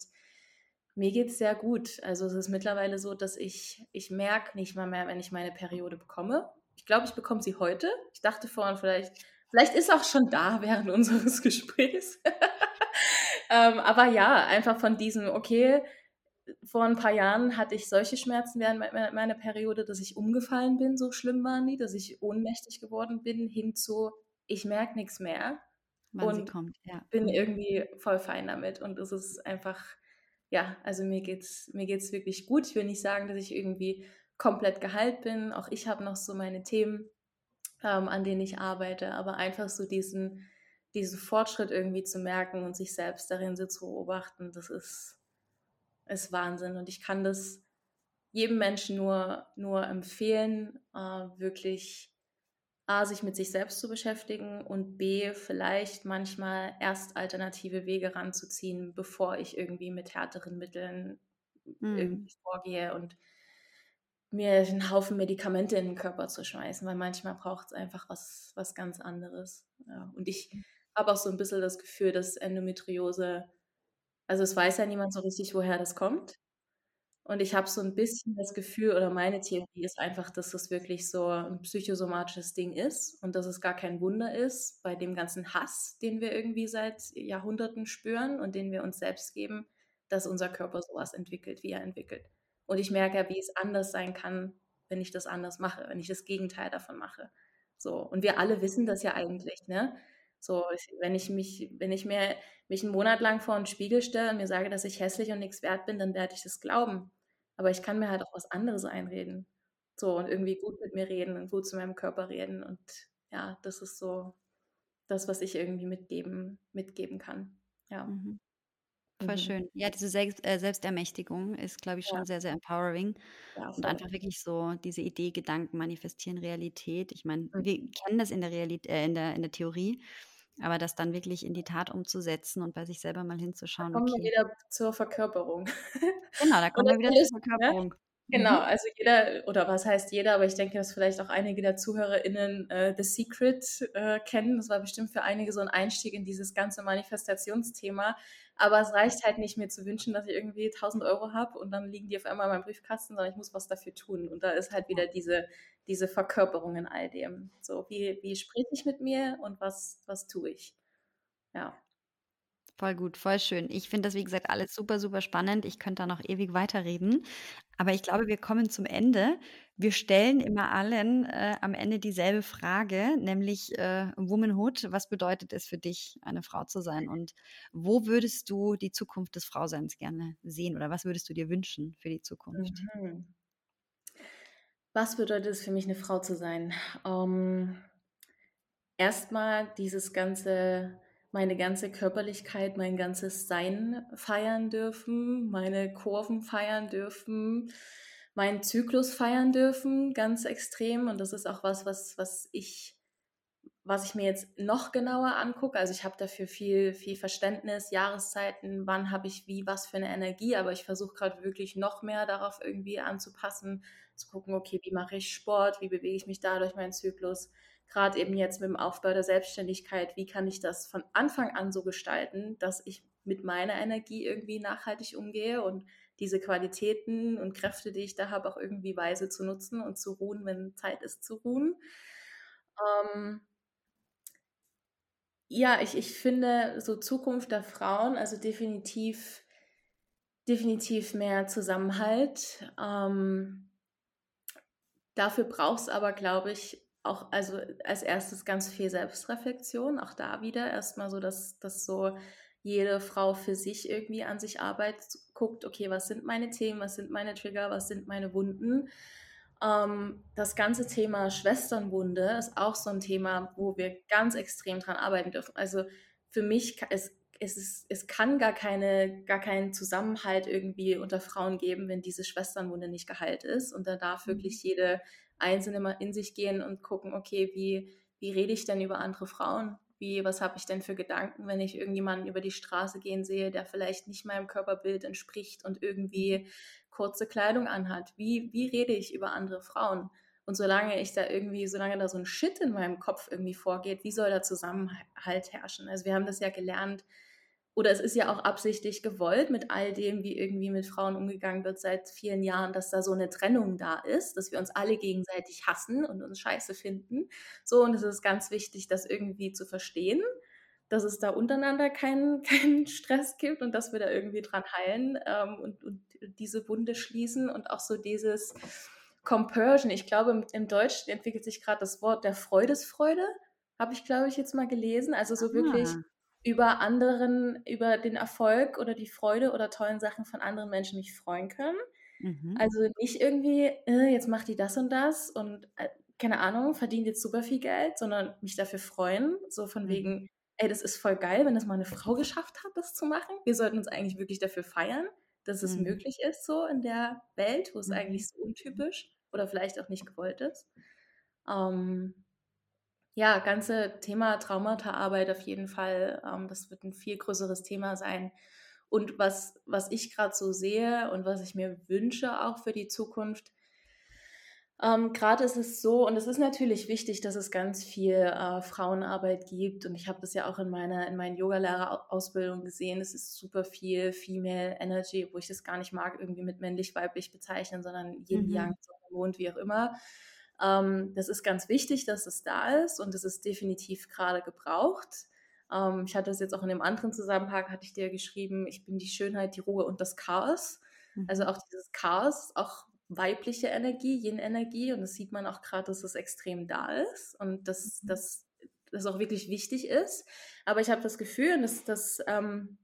mir geht es sehr gut. Also es ist mittlerweile so, dass ich, ich merke nicht mal mehr, wenn ich meine Periode bekomme. Ich glaube, ich bekomme sie heute. Ich dachte vorhin vielleicht, Vielleicht ist auch schon da während unseres Gesprächs. ähm, aber ja, einfach von diesem, okay, vor ein paar Jahren hatte ich solche Schmerzen während meiner Periode, dass ich umgefallen bin, so schlimm waren die, dass ich ohnmächtig geworden bin, hin zu, ich merke nichts mehr. Wann und kommt, ja. bin irgendwie voll fein damit. Und es ist einfach, ja, also mir geht's, mir geht's wirklich gut. Ich will nicht sagen, dass ich irgendwie komplett geheilt bin. Auch ich habe noch so meine Themen, ähm, an denen ich arbeite, aber einfach so diesen, diesen Fortschritt irgendwie zu merken und sich selbst darin so zu beobachten, das ist, ist Wahnsinn. Und ich kann das jedem Menschen nur, nur empfehlen, äh, wirklich A, sich mit sich selbst zu beschäftigen und B, vielleicht manchmal erst alternative Wege ranzuziehen, bevor ich irgendwie mit härteren Mitteln mhm. irgendwie vorgehe und mir einen Haufen Medikamente in den Körper zu schmeißen, weil manchmal braucht es einfach was, was ganz anderes. Ja. Und ich mhm. habe auch so ein bisschen das Gefühl, dass Endometriose, also es weiß ja niemand so richtig, woher das kommt. Und ich habe so ein bisschen das Gefühl, oder meine Theorie ist einfach, dass das wirklich so ein psychosomatisches Ding ist und dass es gar kein Wunder ist bei dem ganzen Hass, den wir irgendwie seit Jahrhunderten spüren und den wir uns selbst geben, dass unser Körper sowas entwickelt, wie er entwickelt. Und ich merke ja, wie es anders sein kann, wenn ich das anders mache, wenn ich das Gegenteil davon mache. So. Und wir alle wissen das ja eigentlich, ne? So, wenn ich mich, wenn ich mir mich einen Monat lang vor einen Spiegel stelle und mir sage, dass ich hässlich und nichts wert bin, dann werde ich das glauben. Aber ich kann mir halt auch was anderes einreden. So und irgendwie gut mit mir reden und gut zu meinem Körper reden. Und ja, das ist so das, was ich irgendwie mitgeben, mitgeben kann. Ja. Mhm. Voll mhm. schön. Ja, diese Selbst, äh, Selbstermächtigung ist, glaube ich, schon ja. sehr, sehr empowering. Ja, und einfach wirklich so diese Idee, Gedanken manifestieren Realität. Ich meine, mhm. wir kennen das in der Realität, äh, in der, in der Theorie, aber das dann wirklich in die Tat umzusetzen und bei sich selber mal hinzuschauen. Da kommen okay. wir wieder zur Verkörperung. Genau, da kommen wir wieder zur ne? Verkörperung. Genau, mhm. also jeder, oder was heißt jeder, aber ich denke, dass vielleicht auch einige der ZuhörerInnen äh, The Secret äh, kennen. Das war bestimmt für einige so ein Einstieg in dieses ganze Manifestationsthema. Aber es reicht halt nicht, mir zu wünschen, dass ich irgendwie 1000 Euro habe und dann liegen die auf einmal in meinem Briefkasten, sondern ich muss was dafür tun. Und da ist halt wieder diese, diese Verkörperung in all dem. So, wie, wie spreche ich mit mir und was, was tue ich? Ja. Voll gut, voll schön. Ich finde das, wie gesagt, alles super, super spannend. Ich könnte da noch ewig weiterreden. Aber ich glaube, wir kommen zum Ende. Wir stellen immer allen äh, am Ende dieselbe Frage, nämlich äh, Womanhood. Was bedeutet es für dich, eine Frau zu sein? Und wo würdest du die Zukunft des Frauseins gerne sehen? Oder was würdest du dir wünschen für die Zukunft? Mhm. Was bedeutet es für mich, eine Frau zu sein? Um, ähm, Erstmal dieses ganze meine ganze Körperlichkeit, mein ganzes Sein feiern dürfen, meine Kurven feiern dürfen, meinen Zyklus feiern dürfen, ganz extrem. Und das ist auch was, was, was ich, was ich mir jetzt noch genauer angucke. Also ich habe dafür viel, viel Verständnis, Jahreszeiten, wann habe ich wie, was für eine Energie, aber ich versuche gerade wirklich noch mehr darauf irgendwie anzupassen, zu gucken, okay, wie mache ich Sport, wie bewege ich mich da durch meinen Zyklus gerade eben jetzt mit dem Aufbau der Selbstständigkeit, wie kann ich das von Anfang an so gestalten, dass ich mit meiner Energie irgendwie nachhaltig umgehe und diese Qualitäten und Kräfte, die ich da habe, auch irgendwie weise zu nutzen und zu ruhen, wenn Zeit ist zu ruhen. Ähm ja, ich, ich finde so Zukunft der Frauen, also definitiv, definitiv mehr Zusammenhalt. Ähm dafür braucht es aber, glaube ich, auch, also als erstes ganz viel Selbstreflexion, auch da wieder erstmal so, dass, dass so jede Frau für sich irgendwie an sich arbeitet, guckt, okay, was sind meine Themen, was sind meine Trigger, was sind meine Wunden. Ähm, das ganze Thema Schwesternwunde ist auch so ein Thema, wo wir ganz extrem dran arbeiten dürfen. Also für mich, es, es, ist, es kann gar, keine, gar keinen Zusammenhalt irgendwie unter Frauen geben, wenn diese Schwesternwunde nicht geheilt ist. Und da darf mhm. wirklich jede Einzelne mal in sich gehen und gucken, okay, wie, wie rede ich denn über andere Frauen? Wie, was habe ich denn für Gedanken, wenn ich irgendjemanden über die Straße gehen sehe, der vielleicht nicht meinem Körperbild entspricht und irgendwie kurze Kleidung anhat? Wie, wie rede ich über andere Frauen? Und solange ich da irgendwie, solange da so ein Shit in meinem Kopf irgendwie vorgeht, wie soll da Zusammenhalt herrschen? Also wir haben das ja gelernt, oder es ist ja auch absichtlich gewollt mit all dem, wie irgendwie mit Frauen umgegangen wird seit vielen Jahren, dass da so eine Trennung da ist, dass wir uns alle gegenseitig hassen und uns scheiße finden. So, und es ist ganz wichtig, das irgendwie zu verstehen, dass es da untereinander keinen, keinen Stress gibt und dass wir da irgendwie dran heilen ähm, und, und diese Wunde schließen und auch so dieses Compersion. Ich glaube, im, Deutschen entwickelt sich gerade das Wort der Freudesfreude, habe ich, glaube ich, jetzt mal gelesen. Also so ah. wirklich über anderen, über den Erfolg oder die Freude oder tollen Sachen von anderen Menschen mich freuen können. Mhm. Also nicht irgendwie, äh, jetzt macht die das und das und äh, keine Ahnung, verdient jetzt super viel Geld, sondern mich dafür freuen, so von mhm. wegen, ey, das ist voll geil, wenn das mal eine Frau geschafft hat, das zu machen. Wir sollten uns eigentlich wirklich dafür feiern, dass es mhm. möglich ist, so in der Welt, wo es mhm. eigentlich so untypisch oder vielleicht auch nicht gewollt ist. Ähm, ja, ganze Thema Traumata-Arbeit auf jeden Fall. Ähm, das wird ein viel größeres Thema sein. Und was, was ich gerade so sehe und was ich mir wünsche auch für die Zukunft, ähm, Gerade ist es so, und es ist natürlich wichtig, dass es ganz viel äh, Frauenarbeit gibt. Und ich habe das ja auch in meiner in meinen Yogalehrerausbildung gesehen. Es ist super viel Female Energy, wo ich das gar nicht mag, irgendwie mit männlich-weiblich bezeichnen, sondern Yin, mhm. Yang, Sonne, Mond, wie auch immer. Ähm, das ist ganz wichtig, dass es da ist und es ist definitiv gerade gebraucht. Ähm, ich hatte das jetzt auch in einem anderen Zusammenhang, hatte ich dir geschrieben, ich bin die Schönheit, die Ruhe und das Chaos. Mhm. Also auch dieses Chaos, auch weibliche Energie, Yin-Energie. Und das sieht man auch gerade, dass es extrem da ist und dass, mhm. dass das auch wirklich wichtig ist. Aber ich habe das Gefühl, und das, das ähm,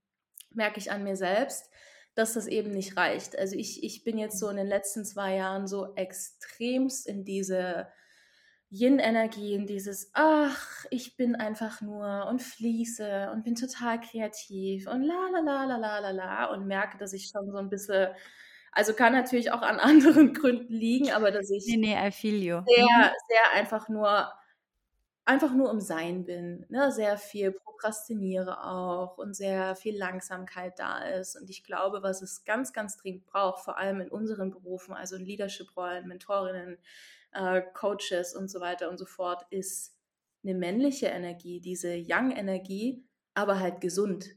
merke ich an mir selbst, dass das eben nicht reicht. Also ich, ich bin jetzt so in den letzten zwei Jahren so extremst in diese Yin-Energie, in dieses, ach, ich bin einfach nur und fließe und bin total kreativ und la la la la la la la und merke, dass ich schon so ein bisschen also kann natürlich auch an anderen Gründen liegen, aber dass ich nee, nee, sehr, mhm. sehr einfach nur einfach nur im Sein bin, ne? sehr viel prokrastiniere auch und sehr viel Langsamkeit da ist. Und ich glaube, was es ganz, ganz dringend braucht, vor allem in unseren Berufen, also in Leadership-Rollen, Mentorinnen, äh, Coaches und so weiter und so fort, ist eine männliche Energie, diese Young-Energie, aber halt gesund.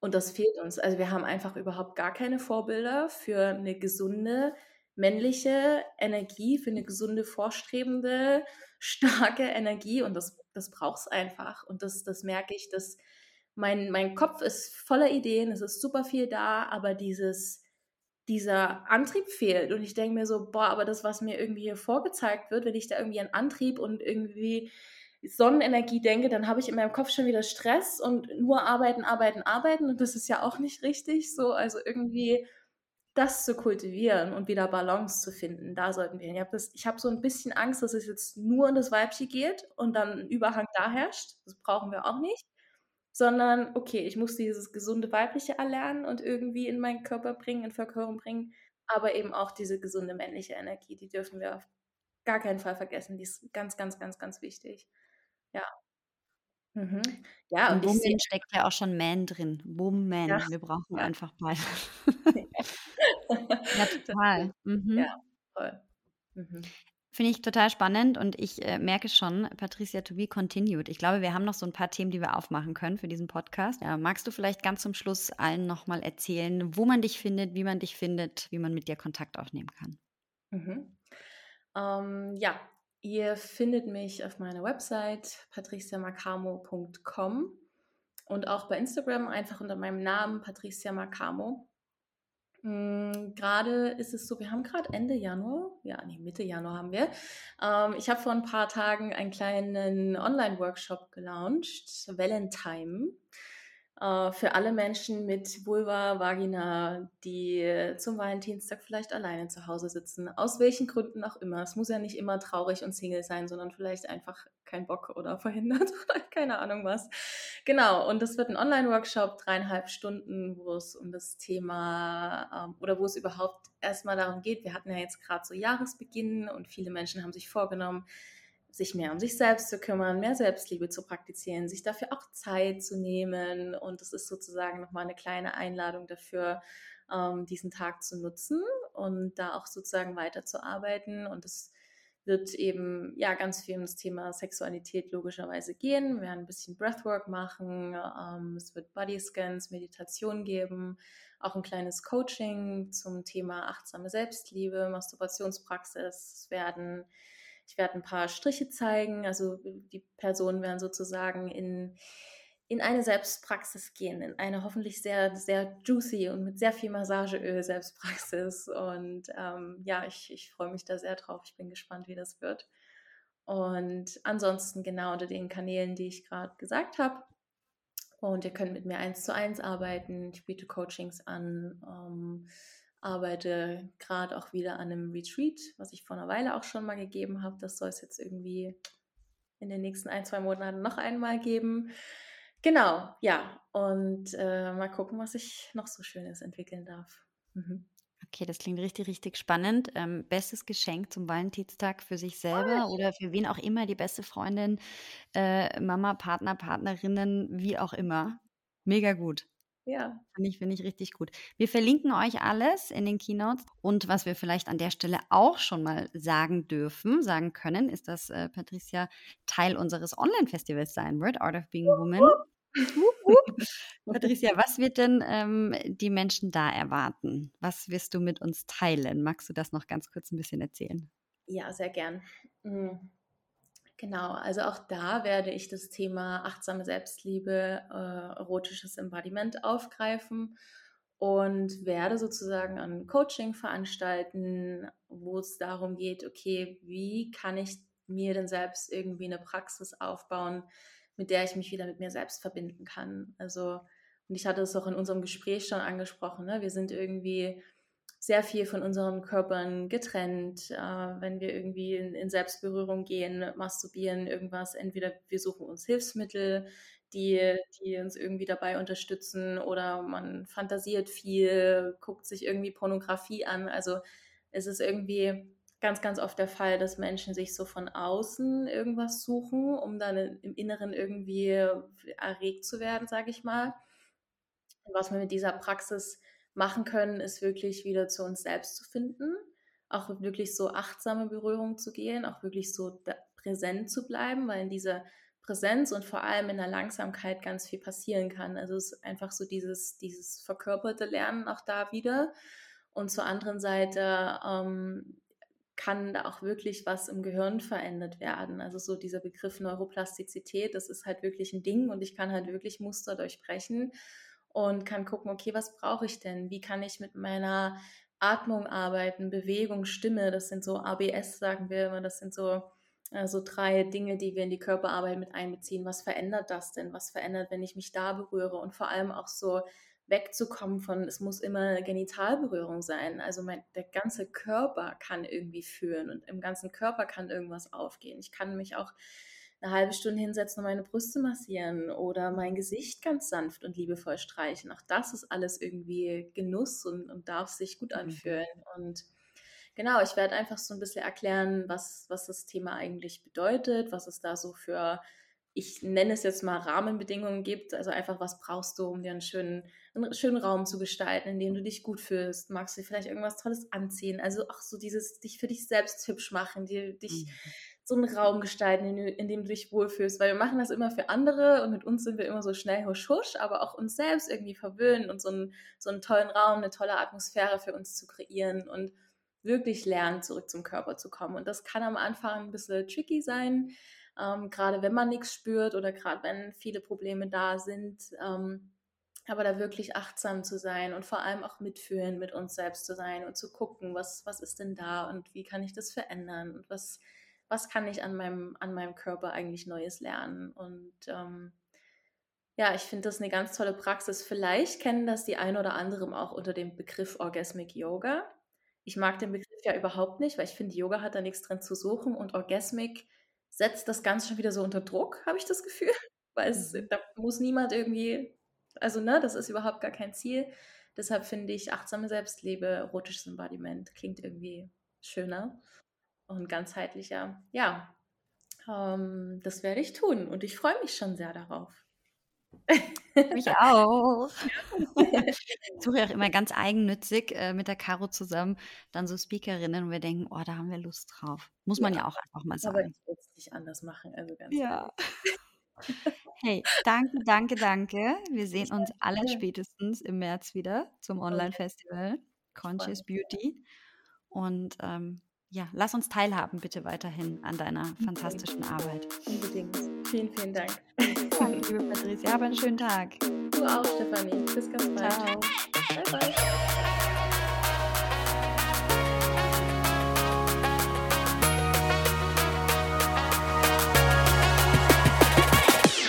Und das fehlt uns. Also wir haben einfach überhaupt gar keine Vorbilder für eine gesunde männliche Energie, für eine gesunde, vorstrebende, starke Energie. Und das, das braucht es einfach. Und das, das merke ich, dass mein, mein Kopf ist voller Ideen, es ist super viel da, aber dieses, dieser Antrieb fehlt. Und ich denke mir so, boah, aber das, was mir irgendwie hier vorgezeigt wird, wenn ich da irgendwie einen Antrieb und irgendwie Sonnenenergie denke, dann habe ich in meinem Kopf schon wieder Stress und nur arbeiten, arbeiten, arbeiten. Und das ist ja auch nicht richtig so. Also irgendwie das zu kultivieren und wieder Balance zu finden, da sollten wir hin. Ich habe hab so ein bisschen Angst, dass es jetzt nur in das Weibchen geht und dann ein Überhang da herrscht. Das brauchen wir auch nicht. Sondern, okay, ich muss dieses gesunde Weibliche erlernen und irgendwie in meinen Körper bringen, in Verkörperung bringen. Aber eben auch diese gesunde männliche Energie, die dürfen wir auf gar keinen Fall vergessen. Die ist ganz, ganz, ganz, ganz wichtig. Ja. Mhm. Ja, und Woman sehe steckt ja auch schon Man drin. Woman. Ja. Wir brauchen ja. einfach beide. ja, total. Mhm. Ja, voll. Mhm. Finde ich total spannend und ich äh, merke schon, Patricia, to be continued. Ich glaube, wir haben noch so ein paar Themen, die wir aufmachen können für diesen Podcast. Ja, magst du vielleicht ganz zum Schluss allen nochmal erzählen, wo man dich findet, wie man dich findet, wie man mit dir Kontakt aufnehmen kann? Mhm. Ähm, ja, Ihr findet mich auf meiner Website patriciamacamo.com und auch bei Instagram einfach unter meinem Namen Patricia Macamo. Hm, gerade ist es so, wir haben gerade Ende Januar, ja, nee, Mitte Januar haben wir. Ähm, ich habe vor ein paar Tagen einen kleinen Online-Workshop gelauncht, Valentine. Äh, für alle Menschen mit Vulva, Vagina, die zum Valentinstag vielleicht alleine zu Hause sitzen, aus welchen Gründen auch immer. Es muss ja nicht immer traurig und Single sein, sondern vielleicht einfach kein Bock oder verhindert oder keine Ahnung was. Genau, und das wird ein Online-Workshop, dreieinhalb Stunden, wo es um das Thema ähm, oder wo es überhaupt erstmal darum geht. Wir hatten ja jetzt gerade so Jahresbeginn und viele Menschen haben sich vorgenommen, sich mehr um sich selbst zu kümmern, mehr Selbstliebe zu praktizieren, sich dafür auch Zeit zu nehmen. Und es ist sozusagen nochmal eine kleine Einladung dafür, ähm, diesen Tag zu nutzen und da auch sozusagen weiterzuarbeiten. Und es wird eben ja ganz viel um das Thema Sexualität logischerweise gehen. Wir werden ein bisschen Breathwork machen. Ähm, es wird Bodyscans, Meditation geben, auch ein kleines Coaching zum Thema achtsame Selbstliebe, Masturbationspraxis. Werden ich werde ein paar Striche zeigen. Also die Personen werden sozusagen in, in eine Selbstpraxis gehen, in eine hoffentlich sehr, sehr juicy und mit sehr viel Massageöl Selbstpraxis. Und ähm, ja, ich, ich freue mich da sehr drauf. Ich bin gespannt, wie das wird. Und ansonsten genau unter den Kanälen, die ich gerade gesagt habe. Und ihr könnt mit mir eins zu eins arbeiten. Ich biete Coachings an. Ähm, arbeite gerade auch wieder an einem Retreat, was ich vor einer Weile auch schon mal gegeben habe. Das soll es jetzt irgendwie in den nächsten ein, zwei Monaten noch einmal geben. Genau, ja. Und äh, mal gucken, was ich noch so Schönes entwickeln darf. Mhm. Okay, das klingt richtig, richtig spannend. Ähm, bestes Geschenk zum Valentinstag für sich selber oh, oder für wen auch immer, die beste Freundin, äh, Mama, Partner, Partnerinnen, wie auch immer. Mega gut. Ja. Finde ich, finde ich richtig gut. Wir verlinken euch alles in den Keynotes. Und was wir vielleicht an der Stelle auch schon mal sagen dürfen, sagen können, ist, dass äh, Patricia Teil unseres Online-Festivals sein wird, Art of Being a Woman. Patricia, was wird denn ähm, die Menschen da erwarten? Was wirst du mit uns teilen? Magst du das noch ganz kurz ein bisschen erzählen? Ja, sehr gern. Mhm. Genau, also auch da werde ich das Thema achtsame Selbstliebe, äh, erotisches Embodiment aufgreifen und werde sozusagen ein Coaching veranstalten, wo es darum geht, okay, wie kann ich mir denn selbst irgendwie eine Praxis aufbauen, mit der ich mich wieder mit mir selbst verbinden kann. Also, und ich hatte es auch in unserem Gespräch schon angesprochen, ne? wir sind irgendwie sehr viel von unseren Körpern getrennt, äh, wenn wir irgendwie in, in, Selbstberührung gehen, masturbieren, irgendwas. Entweder wir suchen uns Hilfsmittel, die, die uns irgendwie dabei unterstützen, oder man fantasiert viel, guckt sich irgendwie Pornografie an. Also es ist irgendwie ganz, ganz oft der Fall, dass Menschen sich so von außen irgendwas suchen, um dann im Inneren irgendwie erregt zu werden, sage ich mal. Was man mit dieser Praxis machen können, ist wirklich wieder zu uns selbst zu finden, auch wirklich so achtsame Berührung zu gehen, auch wirklich so präsent zu bleiben, weil in dieser Präsenz und vor allem in der Langsamkeit ganz viel passieren kann. Also es ist einfach so dieses, dieses verkörperte Lernen auch da wieder. Und zur anderen Seite ähm, kann da auch wirklich was im Gehirn verändert werden. Also so dieser Begriff Neuroplastizität, das ist halt wirklich ein Ding und ich kann halt wirklich Muster durchbrechen und kann gucken, okay, was brauche ich denn? Wie kann ich mit meiner Atmung arbeiten, Bewegung, Stimme, das sind so ABS, sagen wir immer, das sind so, äh, so drei Dinge, die wir in die Körperarbeit mit einbeziehen. Was verändert das denn? Was verändert, wenn ich mich da berühre? Und vor allem auch so wegzukommen von, es muss immer Genitalberührung sein. Also mein, der ganze Körper kann irgendwie fühlen und im ganzen Körper kann irgendwas aufgehen. Ich kann mich auch eine halbe Stunde hinsetzen und meine Brüste massieren oder mein Gesicht ganz sanft und liebevoll streichen. Auch das ist alles irgendwie Genuss und, und darf sich gut mhm. anfühlen. Und genau, ich werde einfach so ein bisschen erklären, was, was das Thema eigentlich bedeutet, was es da so für, ich nenne es jetzt mal Rahmenbedingungen gibt. Also einfach, was brauchst du, um dir einen schönen, einen schönen Raum zu gestalten, in dem du dich gut fühlst. Magst du dir vielleicht irgendwas Tolles anziehen? Also auch so dieses, dich für dich selbst hübsch machen, dir, dich. Mhm so einen Raum gestalten, in, in, dem du dich wohlfühlst, weil wir machen das immer für andere und mit uns sind wir immer so schnell husch husch, aber auch uns selbst irgendwie verwöhnen und so einen, so einen tollen Raum, eine tolle Atmosphäre für uns zu kreieren und wirklich lernen, zurück zum Körper zu kommen. Und das kann am Anfang ein bisschen tricky sein, ähm, gerade wenn man nichts spürt oder gerade wenn viele Probleme da sind. Ähm, aber da wirklich achtsam zu sein und vor allem auch mitfühlen, mit uns selbst zu sein und zu gucken, was, was ist denn da und wie kann ich das verändern und was, was kann ich an meinem, an meinem Körper eigentlich Neues lernen. Und ähm, ja, ich finde das eine ganz tolle Praxis. Vielleicht kennen das die ein oder anderen auch unter dem Begriff Orgasmic Yoga. Ich mag den Begriff ja überhaupt nicht, weil ich finde, Yoga hat da nichts drin zu suchen und Orgasmic setzt das Ganze schon wieder so unter Druck, habe ich das Gefühl. Weil es, mhm. da muss niemand irgendwie, also ne, das ist überhaupt gar kein Ziel. Deshalb finde ich achtsame Selbstliebe, erotisches Embodiment klingt irgendwie schöner und ganzheitlicher. Ja, ähm, das werde ich tun und ich freue mich schon sehr darauf. Mich auch. ich suche ja auch immer ganz eigennützig äh, mit der Caro zusammen dann so Speakerinnen und wir denken, oh, da haben wir Lust drauf. Muss man ja, ja auch einfach mal sagen. Aber ich würde es nicht anders machen. Also ganz ja. Hey, danke, danke, danke. Wir sehen uns alle spätestens im März wieder zum Online-Festival Conscious Beauty. Und ähm, ja, lass uns teilhaben bitte weiterhin an deiner fantastischen Arbeit. Unbedingt. Vielen, vielen Dank. Danke, liebe Patricia. Hab einen schönen Tag. Du auch, Stefanie. Bis ganz bald. Ciao. Bye, bye.